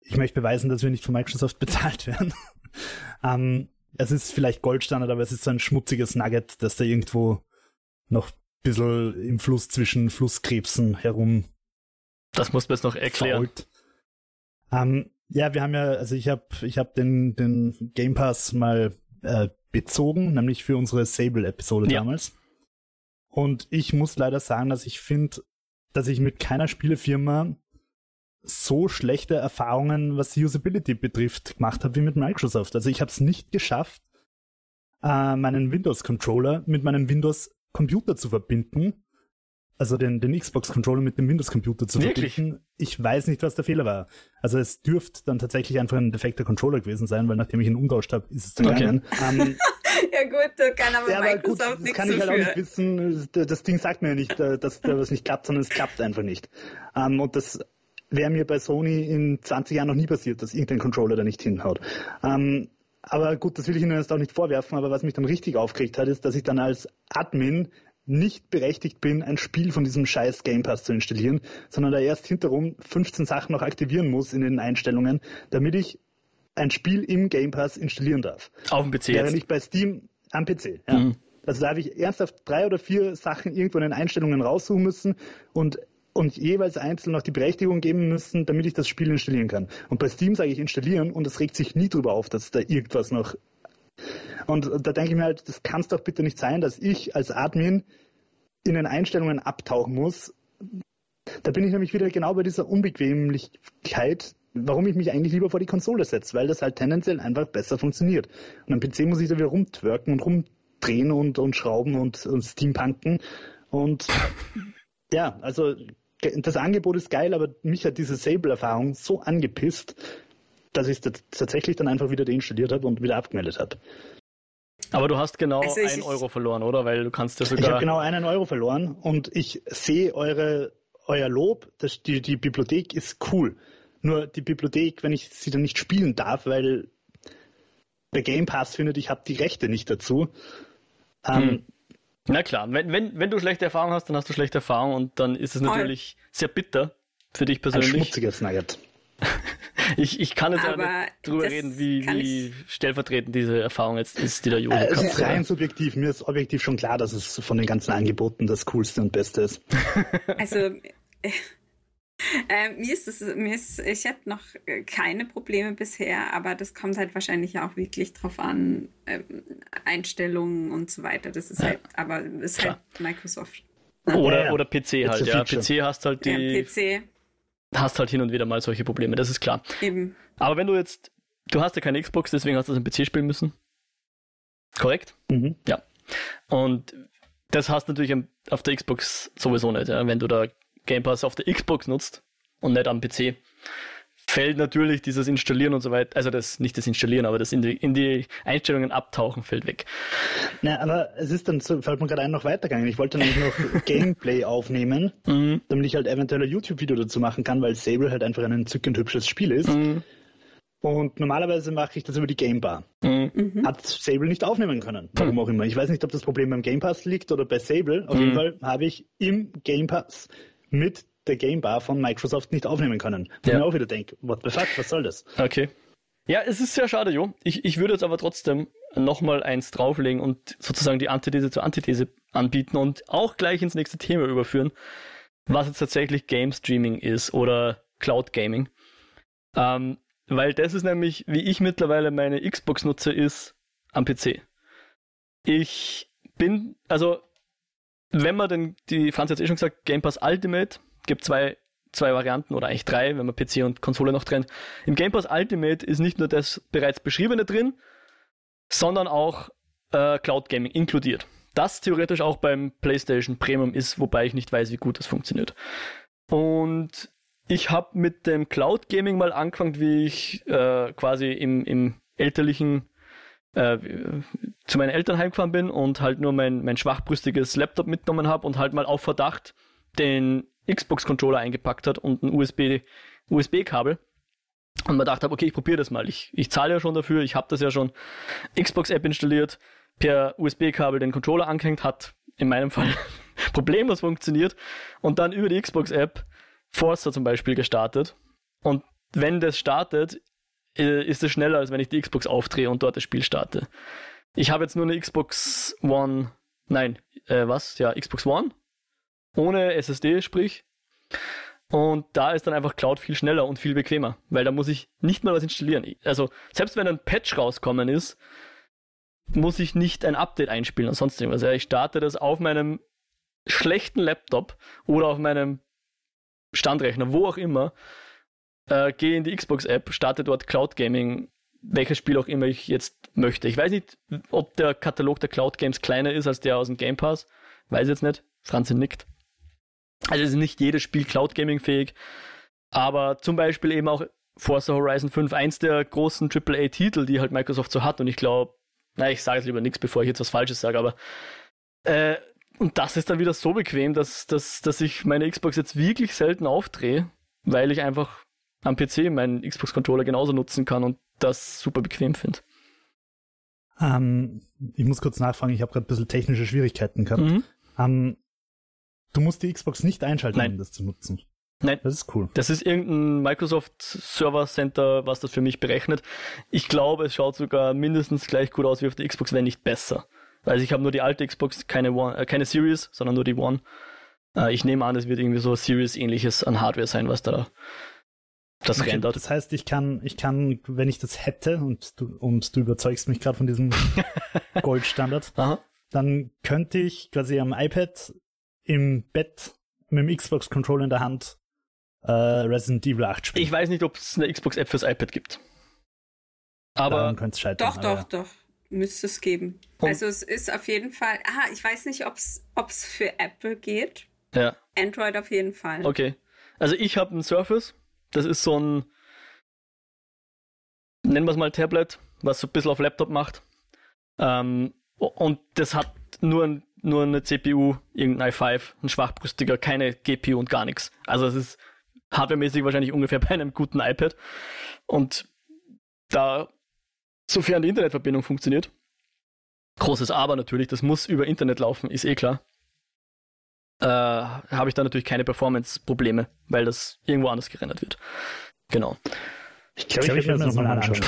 ich möchte beweisen, dass wir nicht von Microsoft (laughs) bezahlt werden. (laughs) ähm, es ist vielleicht Goldstandard, aber es ist so ein schmutziges Nugget, das da irgendwo noch ein bisschen im Fluss zwischen Flusskrebsen herum Das muss man jetzt noch erklären. Ähm, ja, wir haben ja, also ich habe ich hab den, den Game Pass mal äh, bezogen, nämlich für unsere Sable-Episode Ja. damals. Und ich muss leider sagen, dass ich finde, dass ich mit keiner Spielefirma so schlechte Erfahrungen, was die Usability betrifft, gemacht habe wie mit Microsoft. Also ich habe es nicht geschafft, äh, meinen Windows-Controller mit meinem Windows-Computer zu verbinden. Also den, den Xbox-Controller mit dem Windows-Computer zu Wirklich? verbinden. Ich weiß nicht, was der Fehler war. Also es dürfte dann tatsächlich einfach ein defekter Controller gewesen sein, weil nachdem ich ihn umtauscht habe, ist es dann Okay. gegangen. Ähm, (laughs) Ja gut, da kann aber ja, aber gut, Microsoft das nichts kann ich halt auch nicht wissen. Das- Ding sagt mir ja nicht, äh, dass da was nicht klappt, sondern es klappt einfach nicht. Ähm, und das wäre mir bei Sony in 20 Jahren noch nie passiert, dass irgendein Controller da nicht hinhaut. Ähm, aber gut, das will ich Ihnen jetzt auch nicht vorwerfen, aber was mich dann richtig aufgeregt hat, ist, dass ich dann als Admin nicht berechtigt bin, ein Spiel von diesem scheiß Game Pass zu installieren, sondern da erst hinterrum 15 Sachen noch aktivieren muss in den Einstellungen, damit ich ein Spiel im Game Pass installieren darf. Auf dem PC Wäre jetzt. nicht bei Steam am PC. Ja. Mhm. Also da habe ich ernsthaft drei oder vier Sachen irgendwo in den Einstellungen raussuchen müssen und, und jeweils einzeln noch die Berechtigung geben müssen, damit ich das Spiel installieren kann. Und bei Steam sage ich installieren und es regt sich nie drüber auf, dass da irgendwas noch. Und da denke ich mir halt, das kann es doch bitte nicht sein, dass ich als Admin in den Einstellungen abtauchen muss. Da bin ich nämlich wieder genau bei dieser Unbequemlichkeit, warum ich mich eigentlich lieber vor die Konsole setze, weil das halt tendenziell einfach besser funktioniert. Und am PC muss ich da wieder rumtwerken und rumdrehen und, und schrauben und, und steampunken. Und ja, also das Angebot ist geil, aber mich hat diese Sable-Erfahrung so angepisst, dass ich es tatsächlich dann einfach wieder deinstalliert habe und wieder abgemeldet habe. Aber du hast genau Also einen Euro verloren, oder? Weil du kannst ja Ich habe sogar. genau einen Euro verloren und ich sehe eure, euer Lob, das, die, die Bibliothek ist cool. Nur die Bibliothek, wenn ich sie dann nicht spielen darf, weil der Game Pass findet, ich habe die Rechte nicht dazu. Ähm, Hm. Na klar, wenn, wenn, wenn du schlechte Erfahrungen hast, dann hast du schlechte Erfahrungen und dann ist es natürlich sehr bitter für dich Ein persönlich. schmutziges Nugget. (laughs) Ich, ich kann jetzt ja Aber nicht drüber reden, wie, wie ich- stellvertretend diese Erfahrung jetzt ist, die der Juli Äh, gehabt ist rein hat. subjektiv. Mir ist objektiv schon klar, dass es von den ganzen Angeboten das Coolste und Beste ist. (laughs) (laughs) Also äh, äh, mir ist es, mir ist, ich hatte noch keine Probleme bisher, aber das kommt halt wahrscheinlich auch wirklich drauf an, ähm, Einstellungen und so weiter. Das ist Ja. halt, aber ist Klar. halt Microsoft. Oder, Ja, ja. oder PC It's halt, ja. feature. PC hast halt Ja, die, PC hast halt hin und wieder mal solche Probleme, das ist klar. eben. Aber wenn du jetzt, du hast ja keine Xbox, deswegen hast du das im PC spielen müssen. Korrekt? Mhm. Und das hast du natürlich auf der Xbox sowieso nicht, ja? wenn du da Game Pass auf der Xbox nutzt und nicht am PC. Fällt natürlich dieses Installieren und so weiter, also das nicht das Installieren, aber das in die, in die Einstellungen abtauchen fällt weg. Na, aber es ist dann, so, fällt mir gerade ein, noch weitergegangen. Ich wollte nämlich noch (laughs) Gameplay aufnehmen, Mhm. damit ich halt eventuell ein YouTube-Video dazu machen kann, weil Sable halt einfach ein entzückend hübsches Spiel ist. Mhm. Und normalerweise mache ich das über die Gamebar. Mhm. Mhm. Hat Sable nicht aufnehmen können. Warum auch immer. Ich weiß nicht, ob das Problem beim Game Pass liegt oder bei Sable. Auf Mhm. jeden Fall habe ich im Game Pass mit der Gamebar von Microsoft nicht aufnehmen können. Wo Ja. ich mir auch wieder denke, what the fuck, was soll das? Okay. Ja, es ist sehr schade, Jo. Ich, ich würde jetzt aber trotzdem nochmal eins drauflegen und sozusagen die Antithese zur Antithese anbieten und auch gleich ins nächste Thema überführen, was jetzt tatsächlich Game Streaming ist oder Cloud Gaming. Ähm, weil das ist nämlich, wie ich mittlerweile meine Xbox nutze, ist am PC. Ich bin, also, wenn man den, die Franz hat eh schon gesagt, Game Pass Ultimate, gibt zwei zwei Varianten oder eigentlich drei, wenn man PC und Konsole noch trennt. Im Game Pass Ultimate ist nicht nur das bereits beschriebene drin, sondern auch äh, Cloud Gaming inkludiert. Das theoretisch auch beim PlayStation Premium ist, wobei ich nicht weiß, wie gut das funktioniert. Und ich habe mit dem Cloud Gaming mal angefangen, wie ich äh, quasi im, im elterlichen äh, zu meinen Eltern heimgefahren bin und halt nur mein, mein schwachbrüstiges Laptop mitgenommen habe und halt mal auf Verdacht den Xbox-Controller eingepackt hat und ein USB, USB-Kabel. Und man dachte, okay, ich probiere das mal. Ich, ich zahle ja schon dafür, ich habe das ja schon. Xbox-App installiert, per USB-Kabel den Controller angehängt, hat in meinem Fall (laughs) problemlos funktioniert. Und dann über die Xbox-App Forza zum Beispiel gestartet. Und wenn das startet, äh, ist es schneller, als wenn ich die Xbox aufdrehe und dort das Spiel starte. Ich habe jetzt nur eine Xbox One, nein, äh, was? Ja, Xbox One ohne SSD, sprich. Und da ist dann einfach Cloud viel schneller und viel bequemer, weil da muss ich nicht mal was installieren. Also selbst wenn ein Patch rauskommen ist, muss ich nicht ein Update einspielen und sonst irgendwas. ich starte das auf meinem schlechten Laptop oder auf meinem Standrechner, wo auch immer, äh, gehe in die Xbox-App, starte dort Cloud Gaming, welches Spiel auch immer ich jetzt möchte. Ich weiß nicht, ob der Katalog der Cloud Games kleiner ist als der aus dem Game Pass. Weiß jetzt nicht. Franzi nickt. Also ist nicht jedes Spiel Cloud Gaming fähig, aber zum Beispiel eben auch Forza Horizon 5, eins der großen AAA-Titel, die halt Microsoft so hat. Und ich glaube, na, ich sage jetzt lieber nichts, bevor ich jetzt was Falsches sage, aber äh, und das ist dann wieder so bequem, dass, dass, dass ich meine Xbox jetzt wirklich selten aufdrehe, weil ich einfach am PC meinen Xbox-Controller genauso nutzen kann und das super bequem finde. Ähm, ich muss kurz nachfragen, ich habe gerade ein bisschen technische Schwierigkeiten gehabt. Mhm. Ähm, Du musst die Xbox nicht einschalten, Nein. um das zu nutzen. Nein. Das ist cool. Das ist irgendein Microsoft Server Center, was das für mich berechnet. Ich glaube, es schaut sogar mindestens gleich gut aus wie auf der Xbox, wenn nicht besser. Weil ich habe nur die alte Xbox, keine, One, äh, keine Series, sondern nur die One. Äh, ich nehme an, es wird irgendwie so Series-ähnliches an Hardware sein, was da das okay, rendert. Das heißt, ich kann, ich kann, wenn ich das hätte und du, und du überzeugst mich gerade von diesem (laughs) Goldstandard, dann könnte ich quasi am iPad im Bett mit dem Xbox-Controller in der Hand äh, Resident Evil 8 spielen. Ich weiß nicht, ob es eine Xbox-App fürs iPad gibt. Aber scheitern, doch, doch, doch. Müsste es geben. Und also es ist auf jeden Fall. Aha, ich weiß nicht, ob es für Apple geht. Ja. Android auf jeden Fall. Okay. Also ich habe ein Surface. Das ist so ein, nennen wir es mal Tablet, was so ein bisschen auf Laptop macht. Ähm, und das hat nur ein nur eine CPU, irgendein i5, ein schwachbrüstiger, keine GPU und gar nichts. Also es ist hardwaremäßig wahrscheinlich ungefähr (laughs) bei einem guten iPad. Und da, sofern die Internetverbindung funktioniert, großes Aber natürlich, das muss über Internet laufen, ist eh klar. Äh, habe ich da natürlich keine Performance-Probleme, weil das irgendwo anders gerendert wird. Genau. Ich glaube, ich, glaub, ich werde mir das mal anschauen.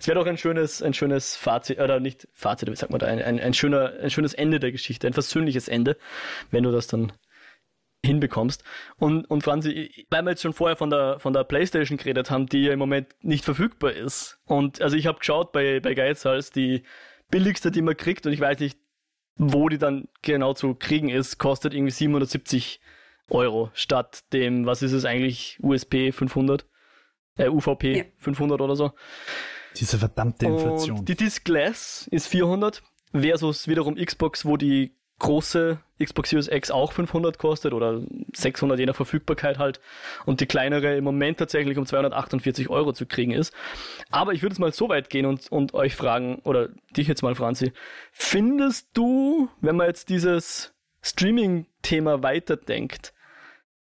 es wäre doch ein schönes, ein schönes Fazit, oder nicht Fazit, wie sagt man da, ein, ein, ein, schöner, ein schönes Ende der Geschichte, ein versöhnliches Ende, wenn du das dann hinbekommst. Und, und Franzi, weil wir jetzt schon vorher von der, von der Playstation geredet haben, die ja im Moment nicht verfügbar ist. Und also ich habe geschaut bei, bei Geizhals, die billigste, die man kriegt, und ich weiß nicht, wo die dann genau zu kriegen ist, kostet irgendwie 770 Euro statt dem, was ist es eigentlich, USP 500 äh, UVP ja. 500 oder so. Diese verdammte Inflation. Und die Disc Glass ist 400 versus wiederum Xbox, wo die große Xbox Series X auch 500 kostet oder 600 je nach Verfügbarkeit halt und die kleinere im Moment tatsächlich um 248 Euro zu kriegen ist. Aber ich würde jetzt mal so weit gehen und, und euch fragen, oder dich jetzt mal, Franzi, findest du, wenn man jetzt dieses Streaming-Thema weiterdenkt,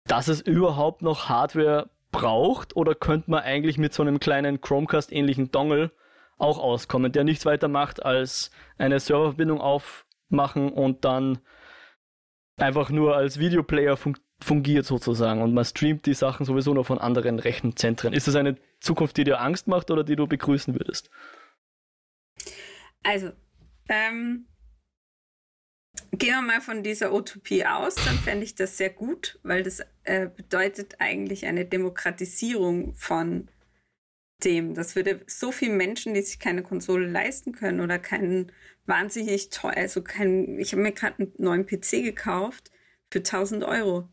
dass es überhaupt noch Hardware braucht oder könnte man eigentlich mit so einem kleinen Chromecast-ähnlichen Dongle auch auskommen, der nichts weiter macht als eine Serververbindung aufmachen und dann einfach nur als Videoplayer fun fungiert sozusagen und man streamt die Sachen sowieso nur von anderen Rechenzentren. Ist das eine Zukunft, die dir Angst macht oder die du begrüßen würdest? Also, ähm, Gehen wir mal von dieser Utopie aus, dann fände ich das sehr gut, weil das äh, bedeutet eigentlich eine Demokratisierung von dem. Das würde so vielen Menschen, die sich keine Konsole leisten können oder keinen wahnsinnig teuer, also kein, ich habe mir gerade einen neuen PC gekauft für 1000 Euro.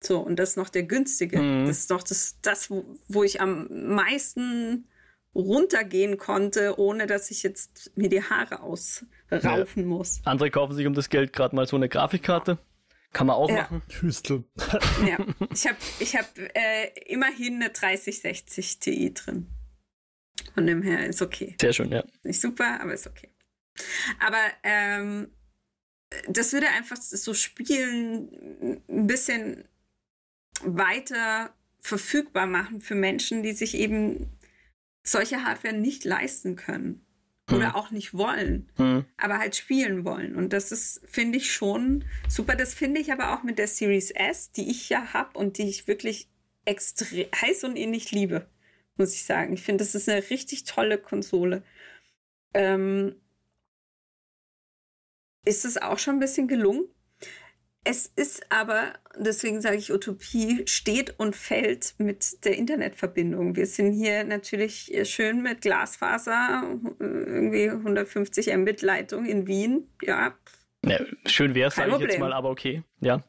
So, und das ist noch der günstige. Mhm. Das ist noch das, das wo, wo ich am meisten runtergehen konnte, ohne dass ich jetzt mir die Haare ausraufen ja. muss. Andere kaufen sich um das Geld gerade mal so eine Grafikkarte. Kann man auch ja. machen. Hüstel. ja, (laughs) ich habe ich hab, äh, immerhin eine 3060 Ti drin. Von dem her ist okay. Sehr schön, ja. Nicht super, aber ist okay. Aber ähm, das würde einfach so Spielen ein bisschen weiter verfügbar machen für Menschen, die sich eben solche Hardware nicht leisten können oder hm. auch nicht wollen, hm. aber halt spielen wollen. Und das ist, finde ich, schon super. Das finde ich aber auch mit der Series S, die ich ja habe und die ich wirklich extrem heiß und ähnlich liebe, muss ich sagen. Ich finde, das ist eine richtig tolle Konsole. Ähm, ist es auch schon ein bisschen gelungen. Es ist aber, deswegen sage ich Utopie, steht und fällt mit der Internetverbindung. Wir sind hier natürlich schön mit Glasfaser, irgendwie 150 Mbit Leitung in Wien. Ja. ja schön wäre es, sage ich jetzt mal, aber okay. Ja.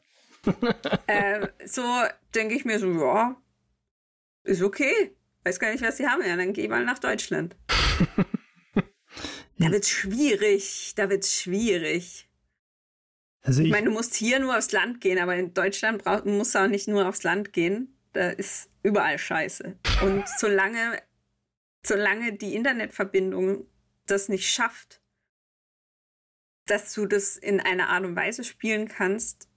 äh, so denke ich mir so, ja, ist okay. Weiß gar nicht, was sie haben. Ja, dann geh mal nach Deutschland. (laughs) da wird's schwierig. Da wird's schwierig. Also ich, ich meine, du musst hier nur aufs Land gehen, aber in Deutschland brauch, musst du auch nicht nur aufs Land gehen. Da ist überall Scheiße. Und solange, solange die Internetverbindung das nicht schafft, dass du das in einer Art und Weise spielen kannst,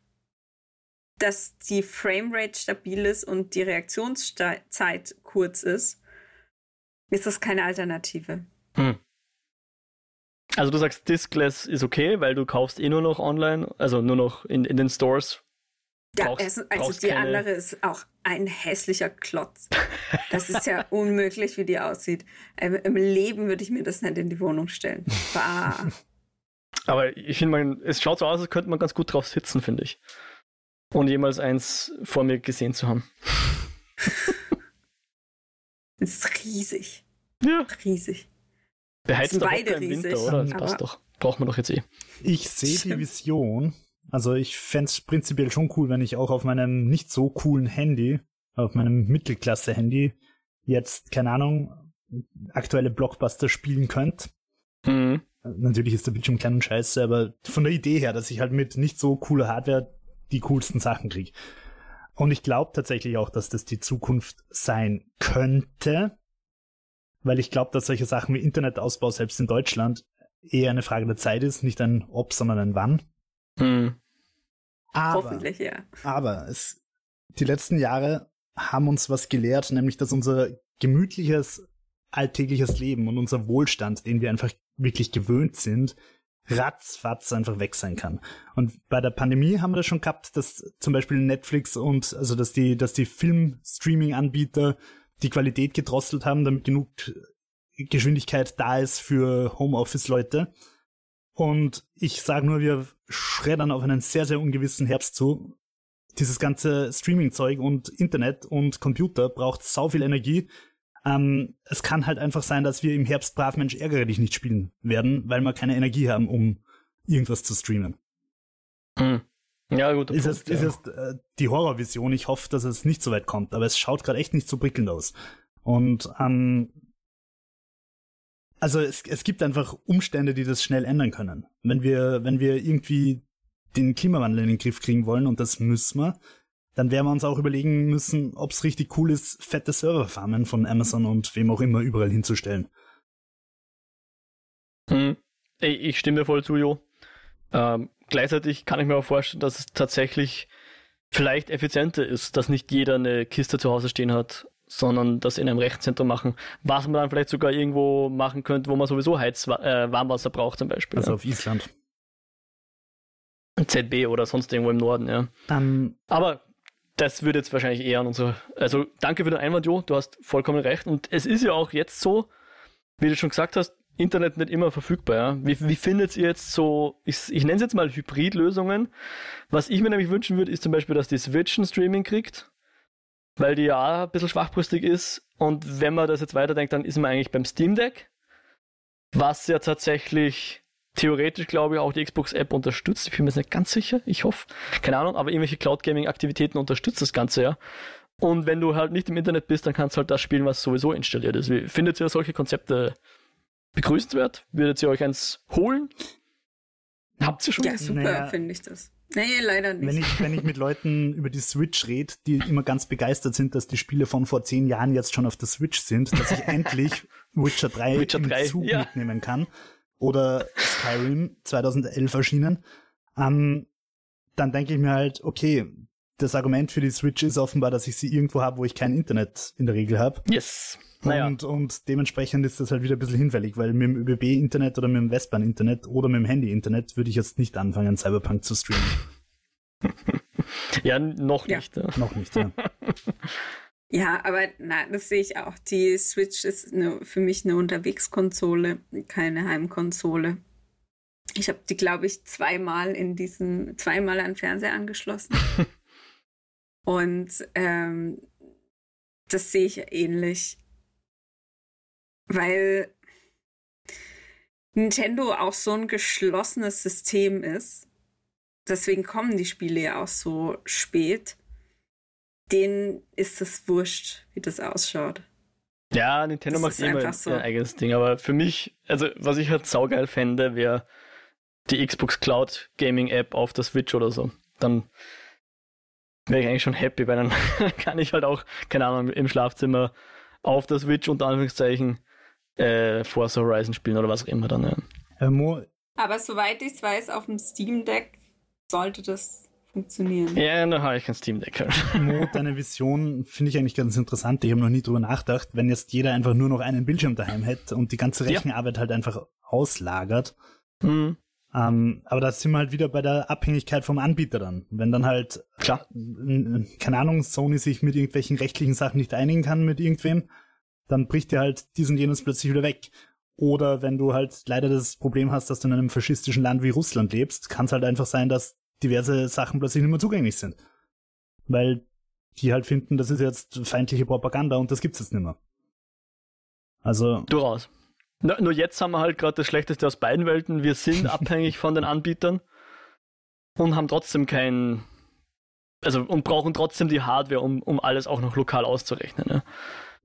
dass die Framerate stabil ist und die Reaktionszeit kurz ist, ist das keine Alternative. Hm. Also du sagst, Diskless ist okay, weil du kaufst eh nur noch online, also nur noch in, in den Stores. Ja, brauchst, also brauchst die keine... andere ist auch ein hässlicher Klotz. Das ist ja (laughs) unmöglich, wie die aussieht. Ähm, Im Leben würde ich mir das nicht in die Wohnung stellen. Bah. (laughs) Aber ich finde, es schaut so aus, als könnte man ganz gut drauf sitzen, finde ich. Ohne jemals eins vor mir gesehen zu haben. (laughs) Es ist riesig. Ja. Riesig. Beheizt doch beide im Winter, oder? Das passt doch. Braucht man doch jetzt eh. Ich sehe die Vision. Also ich fände es prinzipiell schon cool, wenn ich auch auf meinem nicht so coolen Handy, auf meinem Mittelklasse-Handy, jetzt, keine Ahnung, aktuelle Blockbuster spielen könnte. Mhm. Natürlich ist der Bildschirm klein und scheiße, aber von der Idee her, dass ich halt mit nicht so cooler Hardware die coolsten Sachen kriege. Und ich glaube tatsächlich auch, dass das die Zukunft sein könnte weil ich glaube, dass solche Sachen wie Internetausbau selbst in Deutschland eher eine Frage der Zeit ist, nicht ein Ob, sondern ein Wann. Hm. Aber, Hoffentlich, ja. Aber es, die letzten Jahre haben uns was gelehrt, nämlich dass unser gemütliches, alltägliches Leben und unser Wohlstand, den wir einfach wirklich gewöhnt sind, ratzfatz einfach weg sein kann. Und bei der Pandemie haben wir das schon gehabt, dass zum Beispiel Netflix und also dass die, dass die Film-Streaming-Anbieter die Qualität gedrosselt haben, damit genug Geschwindigkeit da ist für Homeoffice-Leute. Und ich sage nur, wir schreddern auf einen sehr, sehr ungewissen Herbst zu. Dieses ganze Streaming-Zeug und Internet und Computer braucht sau viel Energie. Ähm, es kann halt einfach sein, dass wir im Herbst brav Mensch ärgere dich nicht spielen werden, weil wir keine Energie haben, um irgendwas zu streamen. Hm. Ja, gut. Ist, Punkt, es, ja. ist es äh, die Horrorvision. Ich hoffe, dass es nicht so weit kommt, aber es schaut gerade echt nicht so prickelnd aus. Und ähm, also es, es gibt einfach Umstände, die das schnell ändern können. Wenn wir, wenn wir irgendwie den Klimawandel in den Griff kriegen wollen, und das müssen wir, dann werden wir uns auch überlegen müssen, ob es richtig cool ist, fette Serverfarmen von Amazon und wem auch immer überall hinzustellen. Hm. Ey, ich stimme voll zu, Jo. Ähm, gleichzeitig kann ich mir auch vorstellen, dass es tatsächlich vielleicht effizienter ist, dass nicht jeder eine Kiste zu Hause stehen hat, sondern das in einem Rechenzentrum machen, was man dann vielleicht sogar irgendwo machen könnte, wo man sowieso Heiz äh, braucht zum Beispiel. Also ja. auf Island. ZB oder sonst irgendwo im Norden, ja. Ähm, Aber das würde jetzt wahrscheinlich eher an unsere. Also danke für den Einwand, Jo, du hast vollkommen recht. Und es ist ja auch jetzt so, wie du schon gesagt hast, Internet nicht immer verfügbar. Ja? Wie, wie findet ihr jetzt so, ich, ich nenne es jetzt mal Hybrid-Lösungen. Was ich mir nämlich wünschen würde, ist zum Beispiel, dass die Switch ein Streaming kriegt, weil die ja ein bisschen schwachbrüstig ist. Und wenn man das jetzt weiterdenkt, dann ist man eigentlich beim Steam Deck, was ja tatsächlich theoretisch, glaube ich, auch die Xbox-App unterstützt. Ich bin mir jetzt nicht ganz sicher, ich hoffe. Keine Ahnung, aber irgendwelche Cloud-Gaming-Aktivitäten unterstützt das Ganze ja. Und wenn du halt nicht im Internet bist, dann kannst du halt das spielen, was sowieso installiert ist. Wie, findet ihr solche Konzepte begrüßenswert? Würdet ihr euch eins holen? Habt ihr schon? Ja, super, naja, finde ich das. Nee, leider nicht. Wenn ich, wenn ich mit Leuten über die Switch rede, die immer ganz begeistert sind, dass die Spiele von vor zehn Jahren jetzt schon auf der Switch sind, dass ich endlich (laughs) Witcher 3 Witcher im 3, Zug ja. mitnehmen kann. Oder Skyrim 2011 erschienen. Ähm, dann denke ich mir halt, okay, das Argument für die Switch ist offenbar, dass ich sie irgendwo habe, wo ich kein Internet in der Regel habe. Yes. Naja. Und, und dementsprechend ist das halt wieder ein bisschen hinfällig, weil mit dem ÖBB-Internet oder mit dem Westbahn-Internet oder mit dem Handy-Internet würde ich jetzt nicht anfangen, Cyberpunk zu streamen. (laughs) ja, noch ja. nicht. Ja. Noch nicht, ja. (laughs) Ja, aber na, das sehe ich auch. Die Switch ist eine, für mich eine Unterwegskonsole, keine Heimkonsole. Ich habe die, glaube ich, zweimal in diesen, zweimal an Fernseher angeschlossen. (laughs) Und ähm, das sehe ich ähnlich weil Nintendo auch so ein geschlossenes System ist. Deswegen kommen die Spiele ja auch so spät. Denen ist es wurscht, wie das ausschaut. Ja, Nintendo das macht immer so. ihr eigenes Ding, aber für mich, also was ich halt saugeil fände, wäre die Xbox Cloud Gaming App auf der Switch oder so. Dann wäre ich eigentlich schon happy, weil dann (laughs) kann ich halt auch, keine Ahnung, im Schlafzimmer auf der Switch unter Anführungszeichen äh, Forza Horizon spielen oder was auch immer dann. Ja. Äh, Aber soweit ich es weiß, auf dem Steam Deck sollte das funktionieren. Ja, da habe ich kein Steam Deck. (laughs) Mo, deine Vision finde ich eigentlich ganz interessant. Ich habe noch nie drüber nachgedacht, wenn jetzt jeder einfach nur noch einen Bildschirm daheim hätte und die ganze Rechenarbeit ja. halt einfach auslagert. Mhm. Ähm, aber da sind wir halt wieder bei der Abhängigkeit vom Anbieter dann. Wenn dann halt, Klar. keine Ahnung, Sony sich mit irgendwelchen rechtlichen Sachen nicht einigen kann mit irgendwem, dann bricht dir halt dies und jenes plötzlich wieder weg. Oder wenn du halt leider das Problem hast, dass du in einem faschistischen Land wie Russland lebst, kann es halt einfach sein, dass diverse Sachen plötzlich nicht mehr zugänglich sind. Weil die halt finden, das ist jetzt feindliche Propaganda und das gibt's jetzt nicht mehr. Also. Durchaus. Na, nur jetzt haben wir halt gerade das Schlechteste aus beiden Welten. Wir sind (laughs) abhängig von den Anbietern und haben trotzdem kein, also und brauchen trotzdem die Hardware, um, um alles auch noch lokal auszurechnen.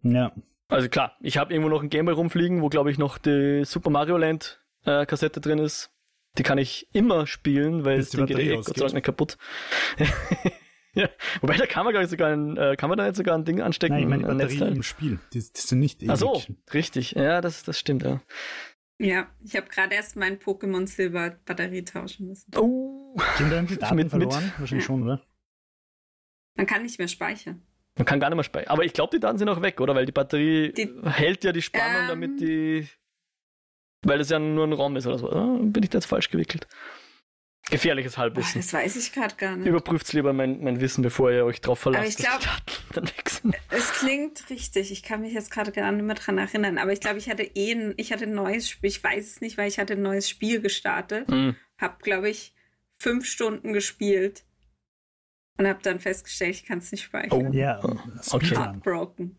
Ja. ja. Also klar, ich habe irgendwo noch ein Gameboy rumfliegen, wo glaube ich noch die Super Mario Land äh, Kassette drin ist. Die kann ich immer spielen, weil es Ding geht eh Gott sei Dank nicht kaputt. (laughs) ja. (laughs) Wobei da kann man glaube ich sogar ein, äh, kann man da jetzt sogar ein Ding anstecken. Nein, ich meine Batterie im Spiel. Die, die sind nicht ewig. Ach so, richtig. Ja, das, das stimmt, ja. Ja, ich habe gerade erst mein Pokémon Silber Batterie tauschen müssen. Oh! Sind da die Daten mit, verloren? Mit. Wahrscheinlich ja. schon, oder? Man kann nicht mehr speichern. Man kann gar nicht mehr speichern. Aber ich glaube, die Daten sind auch weg, oder? Weil die Batterie die, hält ja die Spannung, ähm, damit die. Weil es ja nur ein ROM ist oder so. Oder? Bin ich da jetzt falsch gewickelt? Gefährliches Halbwissen. Das weiß ich gerade gar nicht. Überprüft lieber mein, mein Wissen, bevor ihr euch drauf verlasst. Aber ich glaube, es klingt richtig. Ich kann mich jetzt gerade gar nicht mehr dran erinnern. Aber ich glaube, ich hatte eh ein, ich hatte ein neues Spiel. Ich weiß es nicht, weil ich hatte ein neues Spiel gestartet. Mhm. Hab, glaube ich, fünf Stunden gespielt und habe dann festgestellt, ich kann es nicht speichern. Oh, ja. Okay. Heartbroken.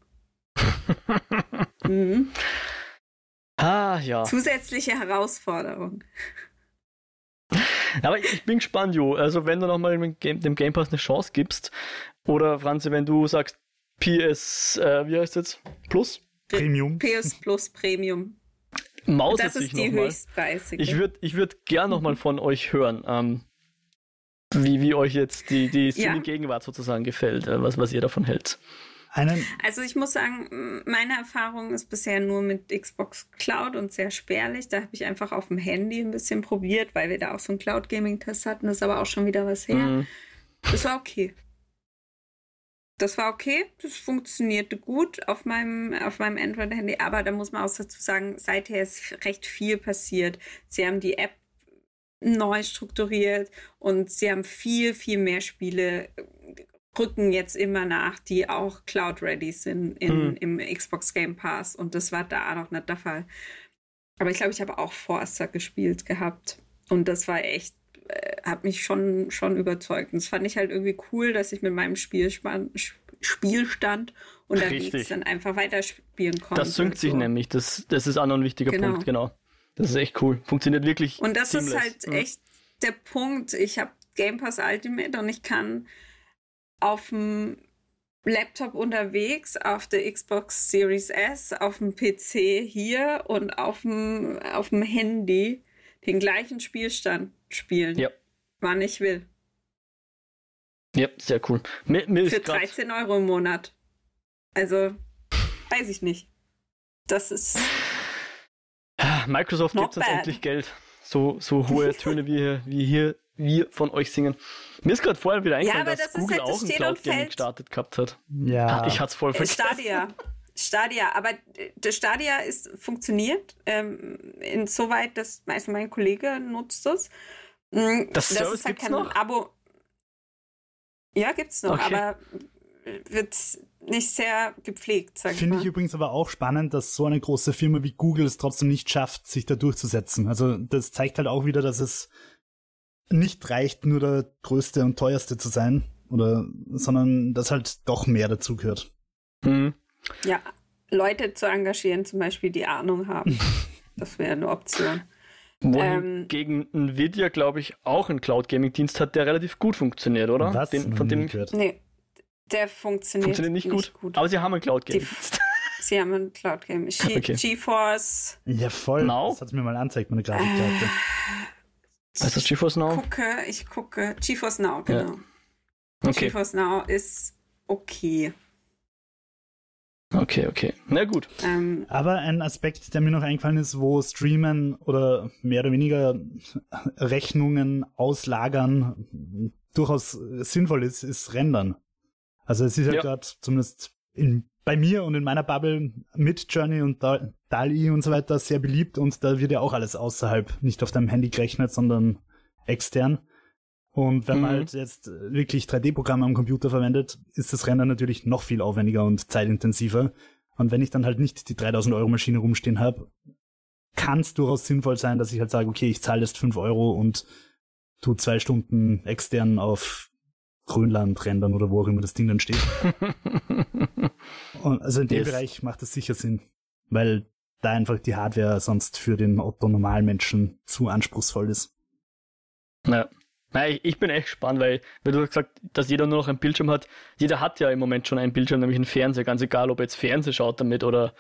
(laughs) mhm. Ah, ja. Zusätzliche Herausforderung. Aber ich bin gespannt, Jo. Also, wenn du nochmal dem Game, dem Game Pass eine Chance gibst, oder Franzi, wenn du sagst PS, äh, wie heißt jetzt? Plus? Premium. PS Plus Premium. Maus das ist die höchstpreisige. Ich würde ich würd gern nochmal von euch hören. Ähm, wie, wie euch jetzt die, die Streaming-Gegenwart sozusagen gefällt, äh, was, was ihr davon hält. Einen also ich muss sagen, meine Erfahrung ist bisher nur mit Xbox Cloud und sehr spärlich. Da habe ich einfach auf dem Handy ein bisschen probiert, weil wir da auch so einen Cloud Gaming Test hatten. Das ist aber auch schon wieder was her. Mhm. Das war okay. Das war okay. Das funktionierte gut auf meinem, auf meinem Android-Handy. Aber da muss man auch dazu sagen, seither ist recht viel passiert. Sie haben die App neu strukturiert und sie haben viel, viel mehr Spiele, rücken jetzt immer nach, die auch Cloud-ready sind in, mhm. im Xbox Game Pass und das war da noch nicht der Fall. Aber ich glaube, ich habe auch Forza gespielt gehabt und das war echt, äh, hat mich schon, schon überzeugt. Und das fand ich halt irgendwie cool, dass ich mit meinem Spielspan Spielstand unterwegs dann einfach weiterspielen konnte. Das synkt sich nämlich, das, das ist auch noch ein wichtiger genau. Punkt, genau. Das ist echt cool. Funktioniert wirklich. Und das seamless. ist halt Mhm. echt der Punkt. Ich habe Game Pass Ultimate und ich kann auf dem Laptop unterwegs, auf der Xbox Series S, auf dem PC hier und auf dem, auf dem Handy den gleichen Spielstand spielen. Ja. Wann ich will. Ja, sehr cool. Mir, mir Für ist grad, 13 Euro im Monat. Also, weiß ich nicht. Das ist. Microsoft gibt uns endlich Geld. So, so hohe (laughs) Töne wie wie hier wir von euch singen. Mir ist gerade vorher wieder eingefallen, aber dass das ist Google halt, das auch ein steht und Cloud Gaming fällt. gestartet gehabt hat. Ja. Ah, Ich hatte es voll Äh, vergessen. Stadia. Stadia, aber äh, der Stadia ist funktioniert. Ähm, insoweit, dass also mein Kollege nutzt das. Mm, Das Service ist halt gibt's kein noch? Abo. Ja, gibt's noch, Okay. aber wird nicht sehr gepflegt, sag ich Finde ich übrigens aber auch spannend, dass so eine große Firma wie Google es trotzdem nicht schafft, sich da durchzusetzen. Also das zeigt halt auch wieder, dass es nicht reicht, nur der größte und teuerste zu sein, oder, sondern dass halt doch mehr dazu gehört. Mhm. Ja, Leute zu engagieren, zum Beispiel, die Ahnung haben. (laughs) das wäre eine Option. Wohingegen Nvidia, glaube ich, auch einen Cloud Gaming Dienst hat, der relativ gut funktioniert, oder? Was? Den, von dem gehört. Nee, der funktioniert, funktioniert nicht, gut. Aber sie haben einen Cloud Gaming Die- Dienst. (laughs) Sie haben ein Cloud Game. (laughs) G- Okay. GeForce. Ja, voll. Now? Das hat mir mal angezeigt, meine Grafikkarte. (sighs) Ist das GeForce Now? gucke, ich gucke. GeForce Now, genau. Okay, GeForce Now ist okay. okay, okay. Na gut. Ähm, Aber ein Aspekt, der mir noch eingefallen ist, wo Streamen oder mehr oder weniger Rechnungen auslagern durchaus sinnvoll ist, ist Rendern. Also es ist ja, Ja. gerade zumindest in, bei mir und in meiner Bubble mit Journey und Da- DALI und so weiter sehr beliebt und da wird ja auch alles außerhalb, nicht auf deinem Handy gerechnet, sondern extern. Und wenn man Mhm. halt jetzt wirklich 3D-Programme am Computer verwendet, ist das Rendern natürlich noch viel aufwendiger und zeitintensiver. Und wenn ich dann halt nicht die 3000 Euro Maschine rumstehen habe, kann es durchaus sinnvoll sein, dass ich halt sage, okay, ich zahle jetzt 5 Euro und tu zwei Stunden extern auf Grönland rendern oder wo auch immer das Ding dann steht. (laughs) Und also in dem Yes. Bereich macht es sicher Sinn, weil da einfach die Hardware sonst für den Otto-Normalmenschen zu anspruchsvoll ist. Ja. Nein, ich, bin echt gespannt, weil, weil du hast gesagt, dass jeder nur noch ein Bildschirm hat. Jeder hat ja im Moment schon einen Bildschirm, nämlich einen Fernseher, ganz egal, ob er jetzt Fernseher schaut damit oder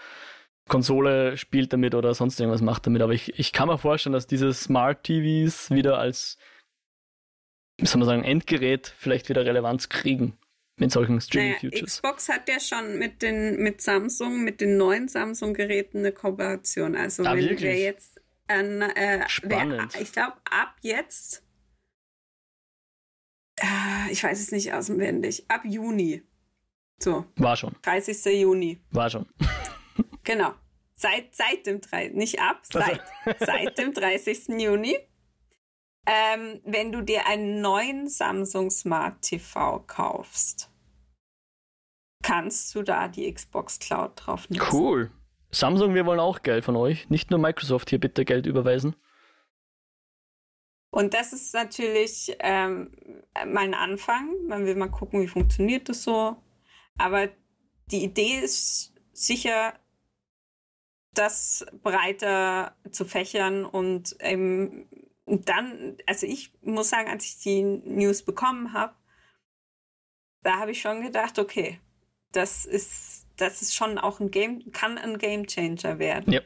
Konsole spielt damit oder sonst irgendwas macht damit. Aber ich, ich kann mir vorstellen, dass diese Smart TVs wieder als, wie soll man sagen, Endgerät vielleicht wieder Relevanz kriegen mit solchen naja, Streaming-Futures. Xbox hat ja schon mit den mit Samsung, mit den neuen Samsung-Geräten eine Kooperation. Also Ah, wenn wirklich? wir jetzt an, äh, Spannend. Wer, ich glaube, ab jetzt, äh, ich weiß es nicht auswendig, ab Juni. So, War schon, 30. Juni. war schon. (laughs) Genau. Seit, seit dem 3. Nicht ab, seit, seit dem 30. Juni. Ähm, wenn du dir einen neuen Samsung Smart TV kaufst, kannst du da die Xbox Cloud drauf nutzen. Cool. Samsung, wir wollen auch Geld von euch. Nicht nur Microsoft hier bitte Geld überweisen. Und das ist natürlich ähm, mal ein Anfang. Man will mal gucken, wie funktioniert das so. Aber die Idee ist sicher, das breiter zu fächern und ähm, dann, also ich muss sagen, als ich die News bekommen habe, da habe ich schon gedacht, okay, das ist, das ist schon auch ein Game, kann ein Game Changer werden. Ja.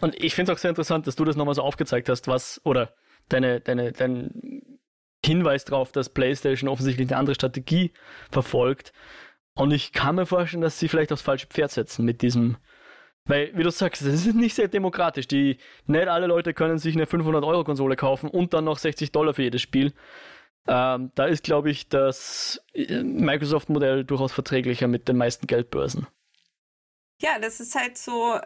Und ich finde es auch sehr interessant, dass du das nochmal so aufgezeigt hast, was, oder deine, deine, dein Hinweis darauf, dass PlayStation offensichtlich eine andere Strategie verfolgt. Und ich kann mir vorstellen, dass sie vielleicht aufs falsche Pferd setzen mit diesem, weil, wie du sagst, das ist nicht sehr demokratisch. Die, nicht alle Leute können sich eine 500-Euro-Konsole kaufen und dann noch 60 Dollar für jedes Spiel. Ähm, da ist, glaube ich, das äh, Microsoft-Modell durchaus verträglicher mit den meisten Geldbörsen. Ja, das ist halt so,